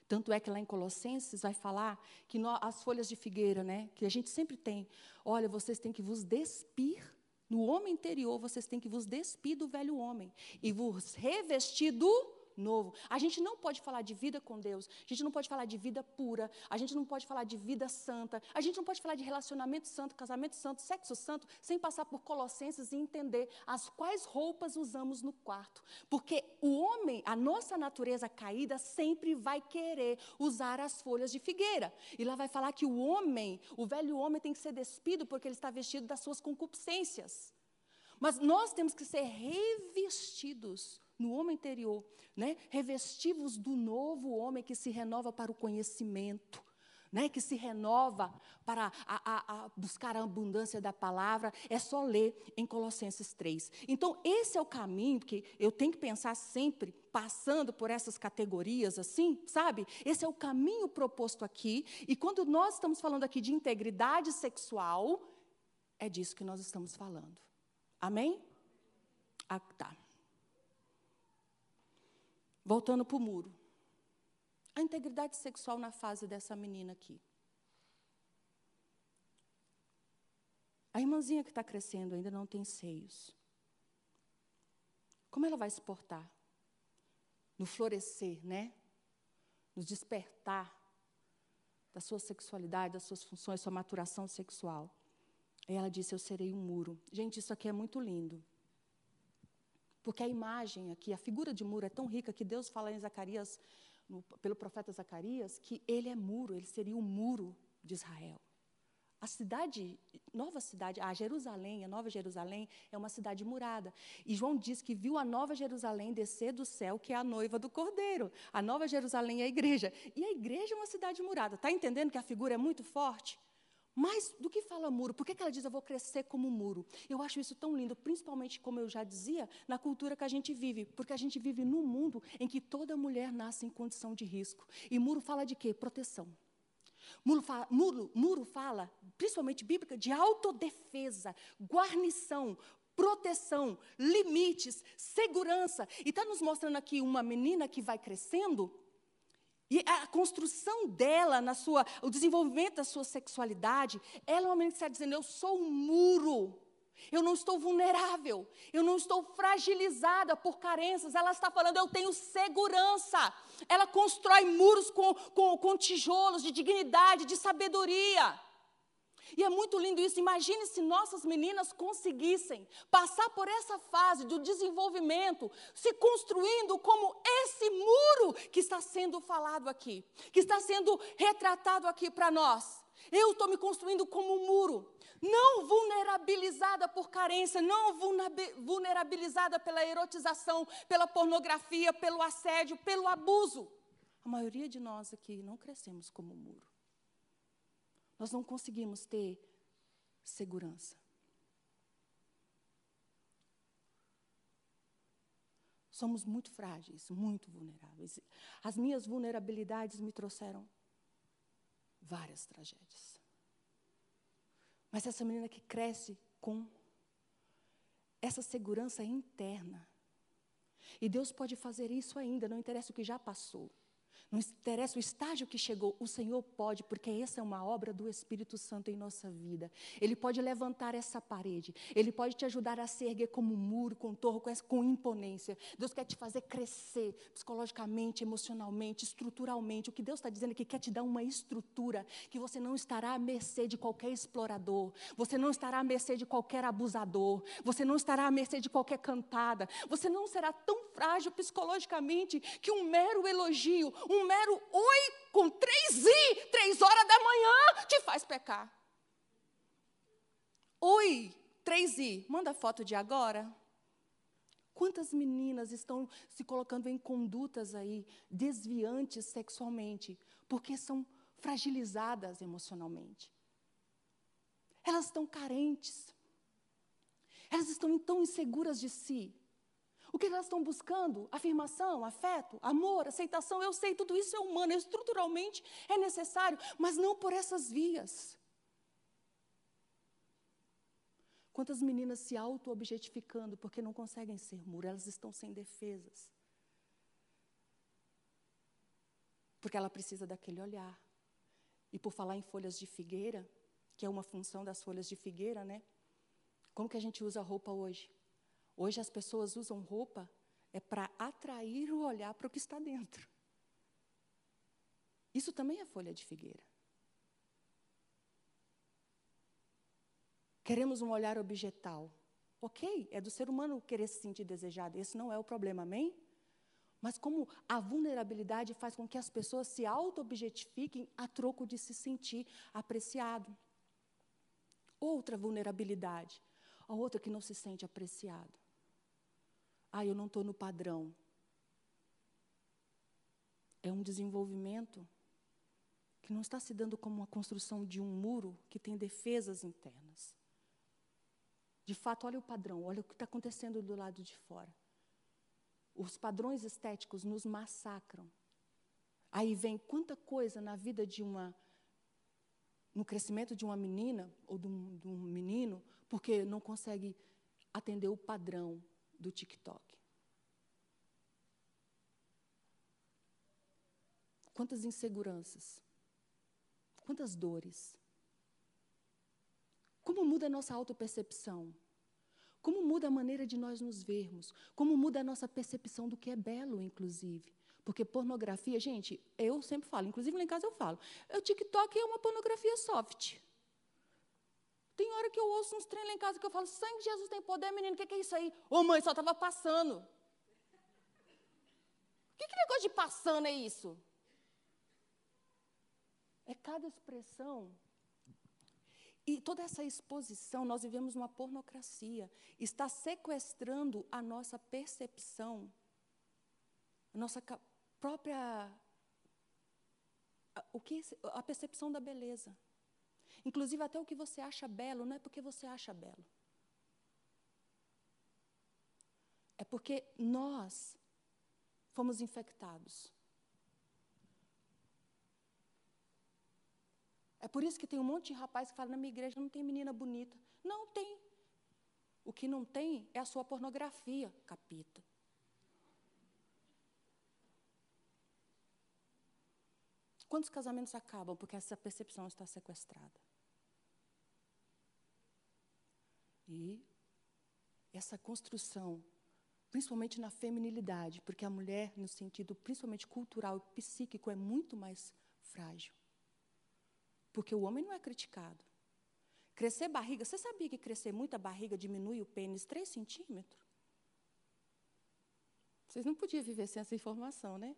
Tanto é que lá em Colossenses vai falar que as folhas de figueira, né, que a gente sempre tem, olha, vocês têm que vos despir no homem interior, vocês têm que vos despir do velho homem e vos revestir do novo. A gente não pode falar de vida com Deus, a gente não pode falar de vida pura, a gente não pode falar de vida santa, a gente não pode falar de relacionamento santo, casamento santo, sexo santo, sem passar por Colossenses e entender as quais roupas usamos no quarto. Porque o homem, a nossa natureza caída, sempre vai querer usar as folhas de figueira. E lá vai falar que o homem, o velho homem, tem que ser despido porque ele está vestido das suas concupiscências. Mas nós temos que ser revestidos no homem interior, né? revestivos do novo homem que se renova para o conhecimento. Né, que se renova para a, a, a buscar a abundância da palavra, é só ler em Colossenses 3. Então, esse é o caminho que eu tenho que pensar sempre, passando por essas categorias assim, sabe? Esse é o caminho proposto aqui. E quando nós estamos falando aqui de integridade sexual, é disso que nós estamos falando. Amém? Ah, tá. Voltando para o muro. A integridade sexual na fase dessa menina aqui. A irmãzinha que está crescendo ainda não tem seios. Como ela vai se portar? No florescer, né? No despertar da sua sexualidade, das suas funções, sua maturação sexual. E ela disse: Eu serei um muro. Gente, isso aqui é muito lindo. Porque a imagem aqui, a figura de muro é tão rica que Deus fala em Zacarias, no, pelo profeta Zacarias, que ele é muro, ele seria o muro de Israel. A cidade, nova cidade, a Jerusalém, a Nova Jerusalém, é uma cidade murada. E João diz que viu a Nova Jerusalém descer do céu, que é a noiva do Cordeiro. A Nova Jerusalém é a igreja. E a igreja é uma cidade murada. Está entendendo que a figura é muito forte? Mas do que fala muro? Por que, que ela diz eu vou crescer como muro? Eu acho isso tão lindo, principalmente, como eu já dizia, na cultura que a gente vive. Porque a gente vive num mundo em que toda mulher nasce em condição de risco. E muro fala de quê? Proteção. Muro fala, muro, muro fala, principalmente bíblica, de autodefesa, guarnição, proteção, limites, segurança. E está nos mostrando aqui uma menina que vai crescendo e a construção dela, na sua, o desenvolvimento da sua sexualidade, ela é uma menina que está dizendo: eu sou um muro. Eu não estou vulnerável, eu não estou fragilizada por carências. Ela está falando, eu tenho segurança. Ela constrói muros com, com, com tijolos de dignidade, de sabedoria. E é muito lindo isso. Imagine se nossas meninas conseguissem passar por essa fase do desenvolvimento, se construindo como esse muro que está sendo falado aqui, que está sendo retratado aqui para nós. Eu estou me construindo como um muro, não vulnerabilizada por carência, não vulnerabilizada pela erotização, pela pornografia, pelo assédio, pelo abuso. A maioria de nós aqui não crescemos como um muro nós não conseguimos ter segurança. Somos muito frágeis, muito vulneráveis. As minhas vulnerabilidades me trouxeram várias tragédias. Mas essa menina que cresce com essa segurança interna. E Deus pode fazer isso ainda, não interessa o que já passou. Não interessa o estágio que chegou, o Senhor pode, porque essa é uma obra do Espírito Santo em nossa vida. Ele pode levantar essa parede, ele pode te ajudar a se erguer como um muro, com torre, com, com imponência. Deus quer te fazer crescer psicologicamente, emocionalmente, estruturalmente. O que Deus está dizendo é que quer te dar uma estrutura que você não estará à mercê de qualquer explorador, você não estará à mercê de qualquer abusador, você não estará à mercê de qualquer cantada, você não será tão frágil psicologicamente que um mero elogio, um um mero oi com três i, três horas da manhã, te faz pecar. Oi, três i, manda foto de agora. Quantas meninas estão se colocando em condutas aí desviantes sexualmente, porque são fragilizadas emocionalmente? Elas estão carentes. Elas estão tão inseguras de si o que elas estão buscando? Afirmação, afeto, amor, aceitação. Eu sei, tudo isso é humano, estruturalmente é necessário, mas não por essas vias. Quantas meninas se auto-objetificando porque não conseguem ser muro, elas estão sem defesas. Porque ela precisa daquele olhar. E por falar em folhas de figueira, que é uma função das folhas de figueira, né? Como que a gente usa roupa hoje? Hoje as pessoas usam roupa é para atrair o olhar para o que está dentro. Isso também é folha de figueira. Queremos um olhar objetal. Ok, é do ser humano querer se sentir desejado. Esse não é o problema, amém? Mas como a vulnerabilidade faz com que as pessoas se auto-objetifiquem a troco de se sentir apreciado. Outra vulnerabilidade, a outra que não se sente apreciado. Ah, eu não estou no padrão. É um desenvolvimento que não está se dando como uma construção de um muro que tem defesas internas. De fato, olha o padrão, olha o que está acontecendo do lado de fora. Os padrões estéticos nos massacram. Aí vem quanta coisa na vida de uma. no crescimento de uma menina ou de um, de um menino, porque não consegue atender o padrão do TikTok. Quantas inseguranças, quantas dores. Como muda a nossa autopercepção? Como muda a maneira de nós nos vermos? Como muda a nossa percepção do que é belo, inclusive? Porque pornografia, gente, eu sempre falo, inclusive lá em casa eu falo, o TikTok é uma pornografia soft. Tem hora que eu ouço uns treinos lá em casa que eu falo, sangue de Jesus tem poder, menino, o que, que, é isso aí? Ô mãe, só estava passando. Que, que negócio de passando é isso? É cada expressão e toda essa exposição, nós vivemos uma pornocracia, está sequestrando a nossa percepção, a nossa própria o que a percepção da beleza. Inclusive até o que você acha belo não é porque você acha belo. É porque nós fomos infectados. É por isso que tem um monte de rapaz que fala, na minha igreja não tem menina bonita. Não tem. O que não tem é a sua pornografia, capita. Quantos casamentos acabam porque essa percepção está sequestrada? E essa construção, principalmente na feminilidade, porque a mulher, no sentido principalmente cultural e psíquico, é muito mais frágil. Porque o homem não é criticado. Crescer barriga, você sabia que crescer muita barriga diminui o pênis 3 centímetros? Vocês não podiam viver sem essa informação, né?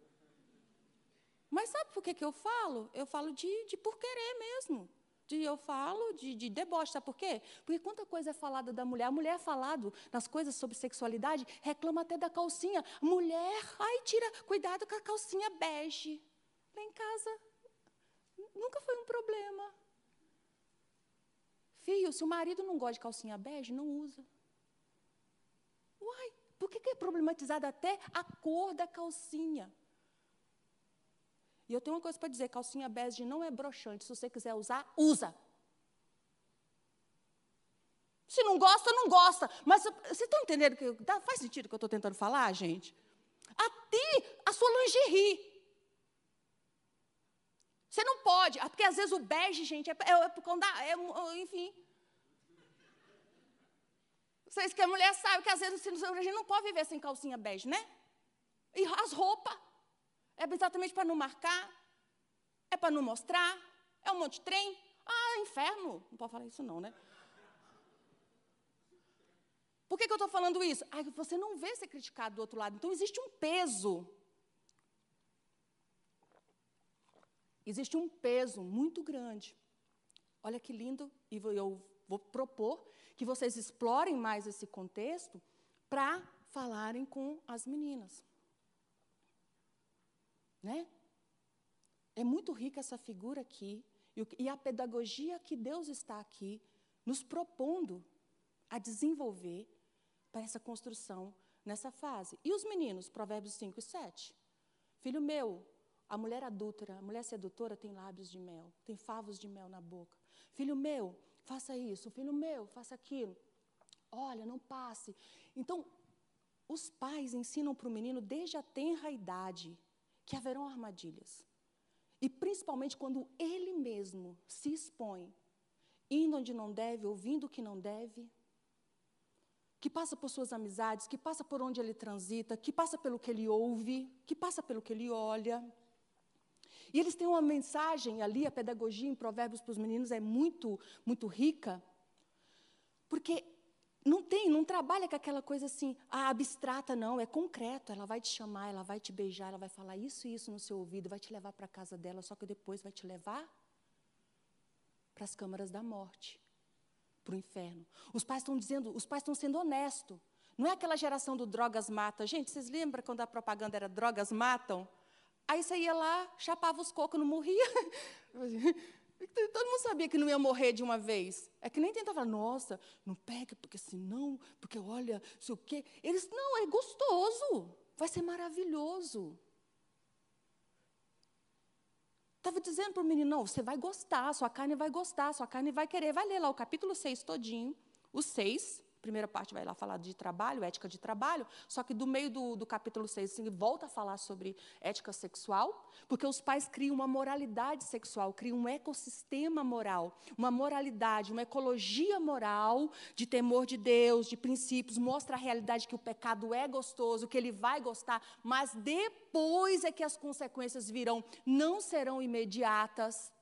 Mas sabe por que, que eu falo? Eu falo de, de por querer mesmo. De, eu falo de, de deboche, sabe por quê? Porque quanta coisa é falada da mulher. A mulher é falado nas coisas sobre sexualidade, reclama até da calcinha. Mulher, ai, tira, cuidado com a calcinha bege. Lá em casa, Nunca foi um problema. Filho, se o marido não gosta de calcinha bege, não usa. Uai, por que, que é problematizada até a cor da calcinha? E eu tenho uma coisa para dizer: calcinha bege não é broxante. Se você quiser usar, usa. Se não gosta, não gosta. Mas vocês estão entendendo que faz sentido o que eu estou tentando falar, gente? Até a sua lingerie. Você não pode, ah, porque às vezes o bege, gente, é, é, é por conta da, é, enfim. Vocês que a mulher sabe que às vezes a gente não pode viver sem calcinha bege, né? E as roupas, é exatamente para não marcar, é para não mostrar, é um monte de trem. Ah, inferno. Não pode falar isso não, né? Por que, que eu estou falando isso? Ah, você não vê ser criticado do outro lado. Então, existe um peso existe um peso muito grande. Olha que lindo, e eu vou propor que vocês explorem mais esse contexto para falarem com as meninas. Né? É muito rica essa figura aqui, e a pedagogia que Deus está aqui nos propondo a desenvolver para essa construção nessa fase. E os meninos, Provérbios 5 e 7. Filho meu, a mulher adúltera, a mulher sedutora tem lábios de mel, tem favos de mel na boca. Filho meu, faça isso. Filho meu, faça aquilo. Olha, não passe. Então, os pais ensinam para o menino desde a tenra idade que haverão armadilhas. E principalmente quando ele mesmo se expõe, indo onde não deve, ouvindo o que não deve. que passa por suas amizades, que passa por onde ele transita, que passa pelo que ele ouve, que passa pelo que ele olha. E eles têm uma mensagem ali, a pedagogia em Provérbios para os meninos é muito, muito rica, porque não tem, não trabalha com aquela coisa assim, ah, abstrata, não, é concreto. Ela vai te chamar, ela vai te beijar, ela vai falar isso e isso no seu ouvido, vai te levar para a casa dela, só que depois vai te levar para as câmaras da morte, para o inferno. Os pais estão dizendo, os pais estão sendo honestos. Não é aquela geração do drogas mata. Gente, vocês lembram quando a propaganda era drogas matam? Aí você ia lá, chapava os cocos, não morria. Todo mundo sabia que não ia morrer de uma vez. É que nem tentava falar, nossa, não pega, porque senão, porque olha, sei o quê. Eles, não, é gostoso, vai ser maravilhoso. Estava dizendo para o menino, não, você vai gostar, sua carne vai gostar, sua carne vai querer. Vai ler lá o capítulo 6 todinho, o 6, primeira parte vai lá falar de trabalho, ética de trabalho, só que do meio do, do capítulo 6, assim, volta a falar sobre ética sexual, porque os pais criam uma moralidade sexual, criam um ecossistema moral, uma moralidade, uma ecologia moral de temor de Deus, de princípios, mostra a realidade que o pecado é gostoso, que ele vai gostar, mas depois é que as consequências virão, não serão imediatas.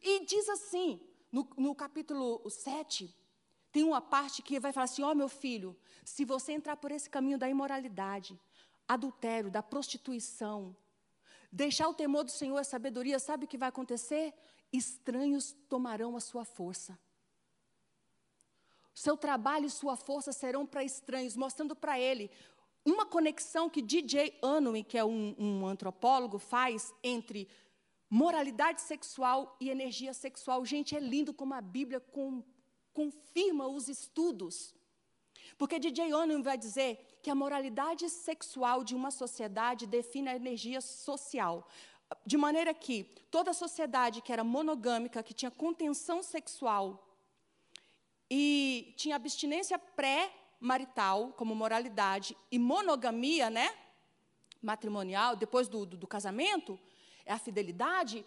E diz assim, no, no capítulo 7, tem uma parte que vai falar assim: ó oh, meu filho, se você entrar por esse caminho da imoralidade, adultério, da prostituição, deixar o temor do Senhor, a sabedoria, sabe o que vai acontecer? Estranhos tomarão a sua força. Seu trabalho e sua força serão para estranhos, mostrando para ele uma conexão que DJ Unwin, que é um, um antropólogo, faz entre moralidade sexual e energia sexual. Gente, é lindo como a Bíblia com, confirma os estudos. Porque DJ Onum vai dizer que a moralidade sexual de uma sociedade define a energia social. De maneira que toda sociedade que era monogâmica, que tinha contenção sexual e tinha abstinência pré-marital como moralidade e monogamia, né, matrimonial, depois do, do, do casamento, é a fidelidade,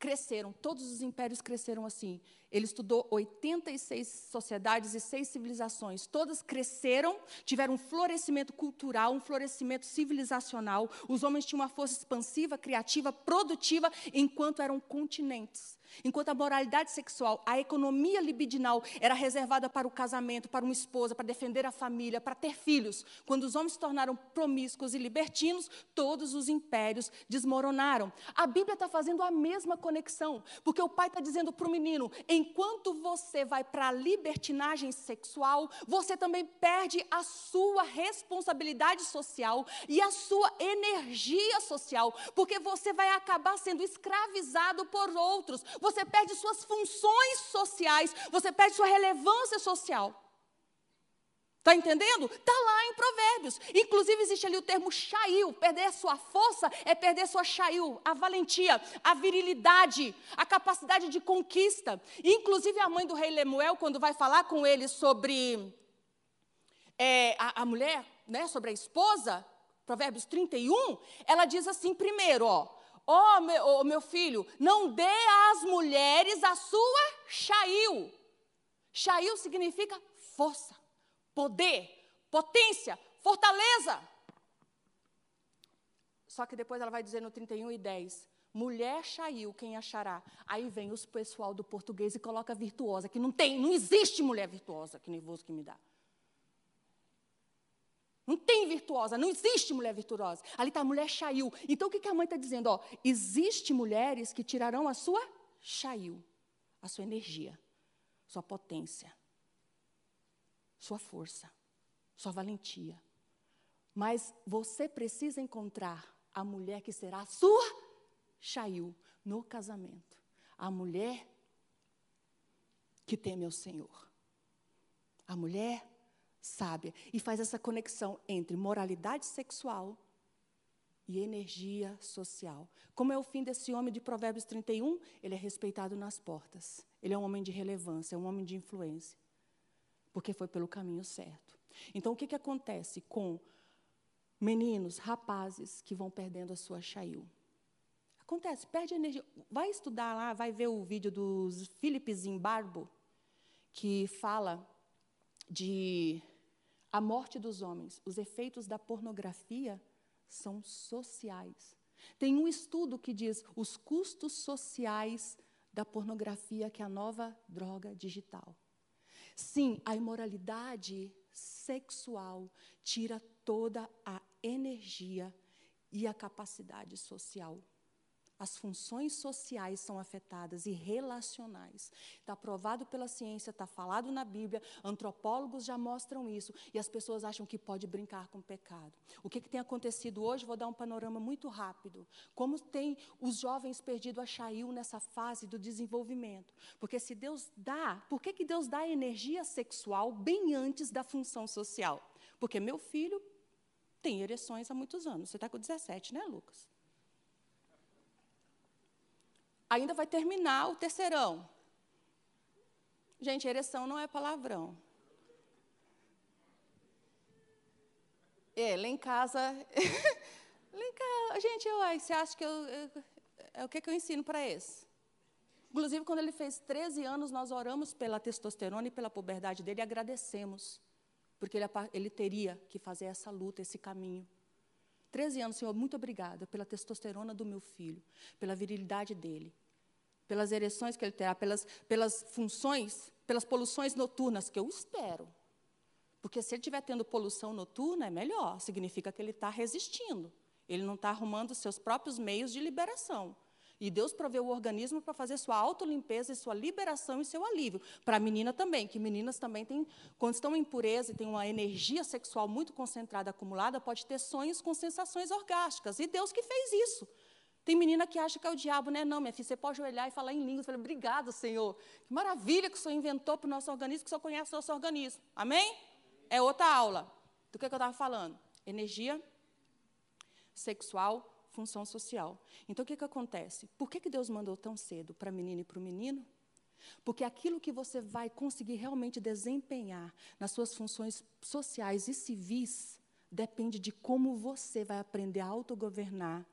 cresceram, todos os impérios cresceram assim. Ele estudou 86 sociedades e seis civilizações. Todas cresceram, tiveram um florescimento cultural, um florescimento civilizacional. Os homens tinham uma força expansiva, criativa, produtiva, enquanto eram continentes. Enquanto a moralidade sexual, a economia libidinal era reservada para o casamento, para uma esposa, para defender a família, para ter filhos. Quando os homens se tornaram promíscuos e libertinos, todos os impérios desmoronaram. A Bíblia está fazendo a mesma conexão, porque o pai está dizendo para o menino: enquanto você vai para a libertinagem sexual, você também perde a sua responsabilidade social e a sua energia social, porque você vai acabar sendo escravizado por outros você perde suas funções sociais, você perde sua relevância social. Está entendendo? Está lá em Provérbios. Inclusive, existe ali o termo chail. Perder sua força é perder sua chail, a valentia, a virilidade, a capacidade de conquista. Inclusive, a mãe do rei Lemuel, quando vai falar com ele sobre é, a, a, mulher, né, sobre a esposa, Provérbios 31, ela diz assim: primeiro, Ó oh, meu, oh, meu filho, não dê às mulheres a sua chail. Chail significa força, poder, potência, fortaleza. Só que depois ela vai dizer no 31 e 10: mulher chail, quem achará? Aí vem os pessoal do português e coloca virtuosa, que não tem, não existe mulher virtuosa, que nervoso que me dá. Não tem virtuosa, não existe mulher virtuosa. Ali está a mulher chaiu. Então o que, que a mãe está dizendo? Ó, existe mulheres que tirarão a sua chaiu, a sua energia, sua potência, sua força, sua valentia. Mas você precisa encontrar a mulher que será a sua chaiu no casamento. A mulher que teme ao Senhor. A mulher sábia e faz essa conexão entre moralidade sexual e energia social. Como é o fim desse homem de Provérbios 31? Ele é respeitado nas portas. Ele é um homem de relevância, é um homem de influência. Porque foi pelo caminho certo. Então, o que, que acontece com meninos, rapazes que vão perdendo a sua chail? Acontece, perde energia. Vai estudar lá, vai ver o vídeo dos Philip Zimbarbo, que fala de a morte dos homens, os efeitos da pornografia são sociais. Tem um estudo que diz os custos sociais da pornografia, que é a nova droga digital. Sim, a imoralidade sexual tira toda a energia e a capacidade social as funções sociais são afetadas e relacionais. Está provado pela ciência, está falado na Bíblia, antropólogos já mostram isso, e as pessoas acham que pode brincar com o pecado. O que, que tem acontecido hoje? Vou dar um panorama muito rápido. Como tem os jovens perdido a Chail nessa fase do desenvolvimento? Porque se Deus dá, por que, que Deus dá energia sexual bem antes da função social? Porque meu filho tem ereções há muitos anos. Você está com 17, né, Lucas? Ainda vai terminar o terceirão. Gente, ereção não é palavrão. É, lá em casa. lá em casa gente, uai, você acha que eu. eu é o que, que eu ensino para esse? Inclusive, quando ele fez 13 anos, nós oramos pela testosterona e pela puberdade dele e agradecemos, porque ele, ele teria que fazer essa luta, esse caminho. 13 anos, Senhor, muito obrigada pela testosterona do meu filho, pela virilidade dele, pelas ereções que ele terá, pelas, pelas funções, pelas poluições noturnas, que eu espero. Porque se ele estiver tendo poluição noturna, é melhor, significa que ele está resistindo. Ele não está arrumando seus próprios meios de liberação. E Deus proveu o organismo para fazer sua autolimpeza e sua liberação e seu alívio. Para a menina também, que meninas também têm, quando estão em pureza e têm uma energia sexual muito concentrada, acumulada, pode ter sonhos com sensações orgásticas. E Deus que fez isso. Tem menina que acha que é o diabo, né? Não, minha filha, você pode olhar e falar em línguas. Falei, obrigado, Senhor. Que maravilha que o Senhor inventou para o nosso organismo, que o Senhor conhece o nosso organismo. Amém? É outra aula. Do que, que eu estava falando? Energia sexual, função social. Então, o que, que acontece? Por que, que Deus mandou tão cedo para a menina e para o menino? Porque aquilo que você vai conseguir realmente desempenhar nas suas funções sociais e civis depende de como você vai aprender a autogovernar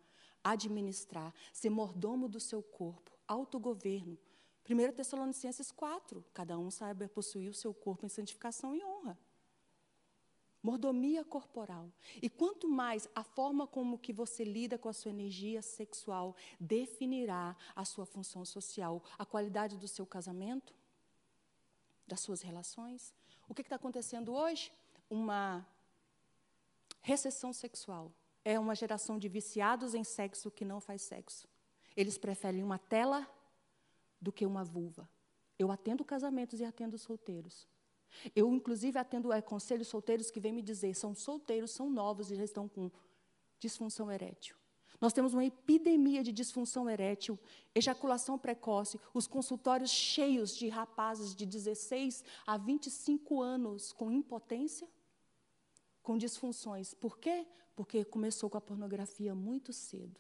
administrar, ser mordomo do seu corpo, autogoverno. 1 Tessalonicenses 4, cada um saiba possuir o seu corpo em santificação e honra. Mordomia corporal. E quanto mais a forma como que você lida com a sua energia sexual definirá a sua função social, a qualidade do seu casamento, das suas relações. O que está acontecendo hoje? Uma recessão sexual é uma geração de viciados em sexo que não faz sexo. Eles preferem uma tela do que uma vulva. Eu atendo casamentos e atendo solteiros. Eu, inclusive, atendo é, conselhos solteiros que vêm me dizer, são solteiros, são novos e já estão com disfunção erétil. Nós temos uma epidemia de disfunção erétil, ejaculação precoce, os consultórios cheios de rapazes de 16 a 25 anos com impotência, com disfunções. Por quê? Porque começou com a pornografia muito cedo.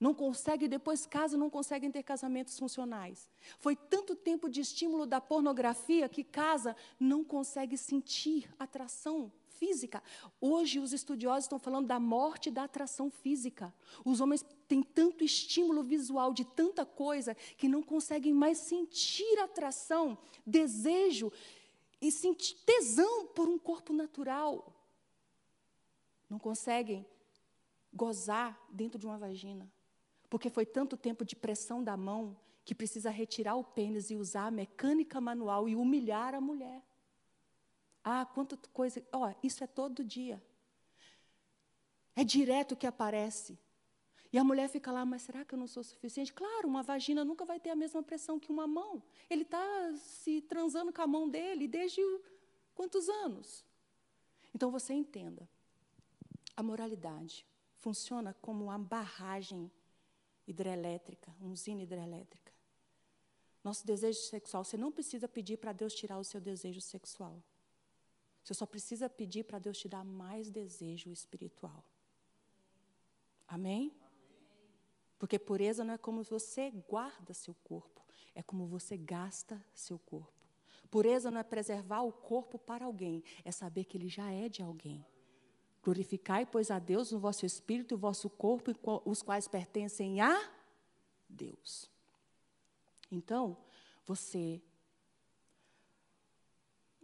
Não consegue, depois casa, não conseguem ter casamentos funcionais. Foi tanto tempo de estímulo da pornografia que casa não consegue sentir atração física. Hoje os estudiosos estão falando da morte da atração física. Os homens têm tanto estímulo visual de tanta coisa que não conseguem mais sentir atração, desejo e sentir tesão por um corpo natural não conseguem gozar dentro de uma vagina. Porque foi tanto tempo de pressão da mão que precisa retirar o pênis e usar a mecânica manual e humilhar a mulher. Ah, quanta coisa. Ó, oh, isso é todo dia. É direto que aparece. E a mulher fica lá, mas será que eu não sou suficiente? Claro, uma vagina nunca vai ter a mesma pressão que uma mão. Ele está se transando com a mão dele desde quantos anos? Então você entenda. A moralidade funciona como uma barragem hidrelétrica, uma usina hidrelétrica. Nosso desejo sexual, você não precisa pedir para Deus tirar o seu desejo sexual. Você só precisa pedir para Deus te dar mais desejo espiritual. Amém? Porque pureza não é como você guarda seu corpo, é como você gasta seu corpo. Pureza não é preservar o corpo para alguém, é saber que ele já é de alguém. Glorificai, pois, a Deus no vosso espírito e o vosso corpo, os quais pertencem a Deus. Então, você.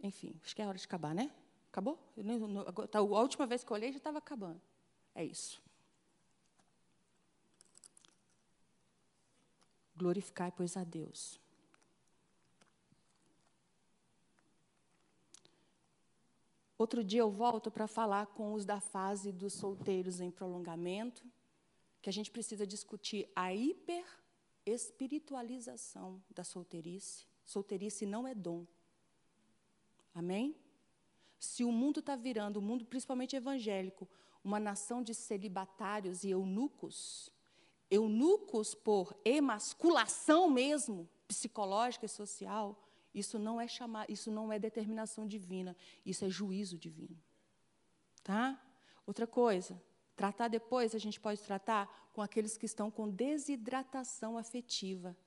Enfim, acho que é hora de acabar, né? Acabou? Nem, não, tá, a última vez que eu olhei já estava acabando. É isso. Glorificai, pois, a Deus. Outro dia eu volto para falar com os da fase dos solteiros em prolongamento, que a gente precisa discutir a hiper espiritualização da solteirice. Solteirice não é dom. Amém? Se o mundo está virando, o mundo principalmente evangélico, uma nação de celibatários e eunucos, eunucos por emasculação mesmo, psicológica e social, isso não é chamar, isso não é determinação divina, isso é juízo divino. Tá? Outra coisa, tratar depois a gente pode tratar com aqueles que estão com desidratação afetiva.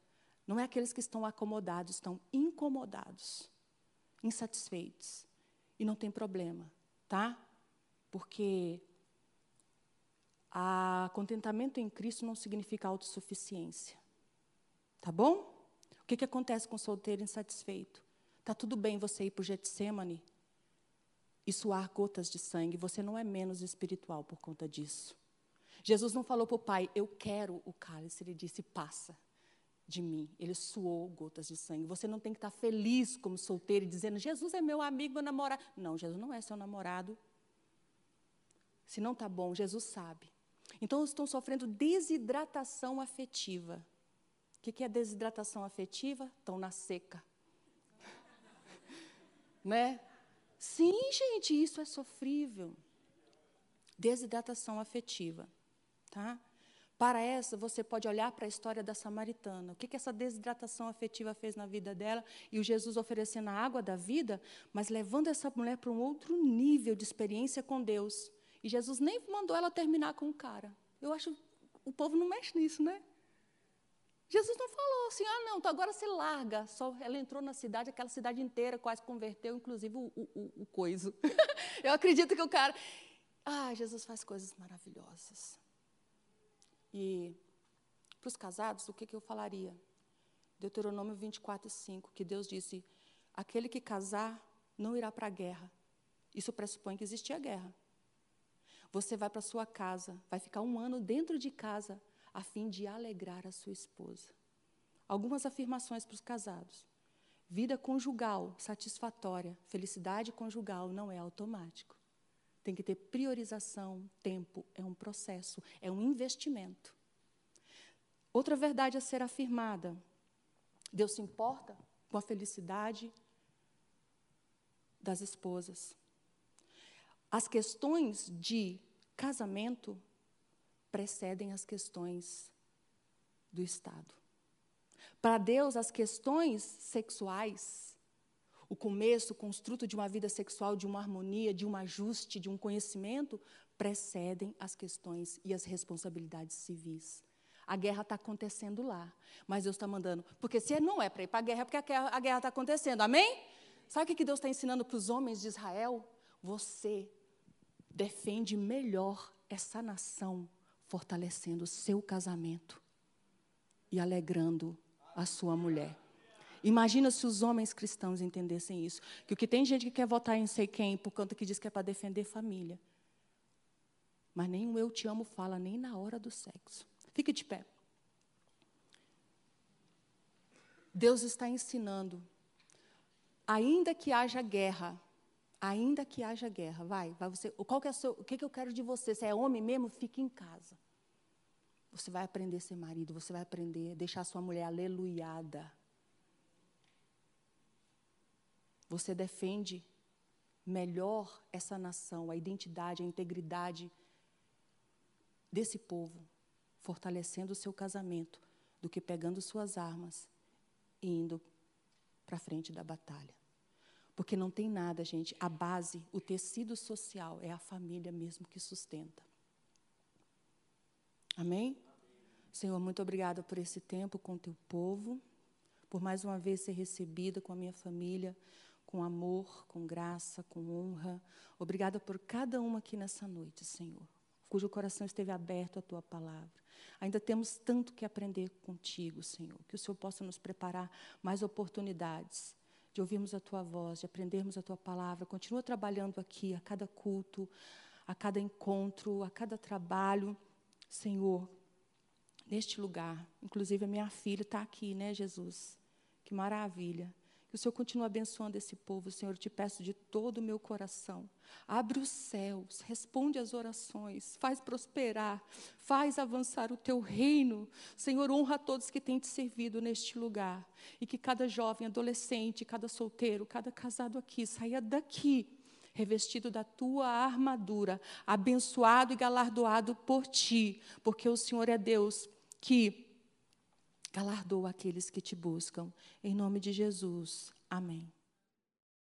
Não é aqueles que estão acomodados, estão incomodados, insatisfeitos. E não tem problema, tá? Porque a contentamento em Cristo não significa autossuficiência. Tá bom? O que, que acontece com o solteiro insatisfeito? Tá tudo bem você ir para o Getsemane e suar gotas de sangue, você não é menos espiritual por conta disso. Jesus não falou para o pai, eu quero o cálice, ele disse, passa de mim. Ele suou gotas de sangue. Você não tem que estar feliz como solteiro e dizendo, Jesus é meu amigo, meu namorado. Não, Jesus não é seu namorado. Se não está bom, Jesus sabe. Então, estão sofrendo desidratação afetiva que, que é desidratação afetiva? Estão na seca. né? Sim, gente, isso é sofrível. Desidratação afetiva. Tá? Para essa, você pode olhar para a história da samaritana. O que, que essa desidratação afetiva fez na vida dela? E o Jesus oferecendo a água da vida, mas levando essa mulher para um outro nível de experiência com Deus. E Jesus nem mandou ela terminar com o cara. Eu acho, o povo não mexe nisso, né? Jesus não falou assim, ah, não, então agora se larga. Só ela entrou na cidade, aquela cidade inteira quase converteu, inclusive o, o, o coiso. Eu acredito que o cara. Ah, Jesus faz coisas maravilhosas. E para os casados, o que, que eu falaria? Deuteronômio 24, 5, que Deus disse: aquele que casar não irá para a guerra. Isso pressupõe que existia guerra. Você vai para sua casa, vai ficar um ano dentro de casa a fim de alegrar a sua esposa. Algumas afirmações para os casados. Vida conjugal satisfatória, felicidade conjugal não é automático. Tem que ter priorização, tempo, é um processo, é um investimento. Outra verdade a ser afirmada: Deus se importa com a felicidade das esposas. As questões de casamento precedem as questões do Estado. Para Deus, as questões sexuais, o começo, o construto de uma vida sexual, de uma harmonia, de um ajuste, de um conhecimento, precedem as questões e as responsabilidades civis. A guerra está acontecendo lá, mas Deus está mandando. Porque se não é para ir para a guerra, é porque a guerra está acontecendo. Amém? Sabe o que Deus está ensinando para os homens de Israel? Você defende melhor essa nação fortalecendo o seu casamento e alegrando a sua mulher. Imagina se os homens cristãos entendessem isso. Que o que tem gente que quer votar em sei quem por conta que diz que é para defender família. Mas nem o eu te amo fala nem na hora do sexo. Fique de pé. Deus está ensinando. Ainda que haja guerra, ainda que haja guerra, vai, vai você. Qual que é o, seu, o que, que eu quero de você? Se é homem mesmo, fique em casa. Você vai aprender a ser marido, você vai aprender a deixar sua mulher aleluiada. Você defende melhor essa nação, a identidade, a integridade desse povo, fortalecendo o seu casamento, do que pegando suas armas e indo para frente da batalha. Porque não tem nada, gente. A base, o tecido social é a família mesmo que sustenta. Amém? Senhor, muito obrigada por esse tempo com o teu povo, por mais uma vez ser recebida com a minha família, com amor, com graça, com honra. Obrigada por cada uma aqui nessa noite, Senhor, cujo coração esteve aberto à tua palavra. Ainda temos tanto que aprender contigo, Senhor, que o Senhor possa nos preparar mais oportunidades de ouvirmos a tua voz, de aprendermos a tua palavra. Continua trabalhando aqui, a cada culto, a cada encontro, a cada trabalho, Senhor, neste lugar. Inclusive, a minha filha está aqui, né, Jesus? Que maravilha. Que o Senhor continue abençoando esse povo, Senhor. Eu te peço de todo o meu coração. Abre os céus, responde às orações, faz prosperar, faz avançar o teu reino. Senhor, honra a todos que têm te servido neste lugar. E que cada jovem, adolescente, cada solteiro, cada casado aqui saia daqui revestido da tua armadura, abençoado e galardoado por ti, porque o Senhor é Deus que galardoa aqueles que te buscam. Em nome de Jesus. Amém.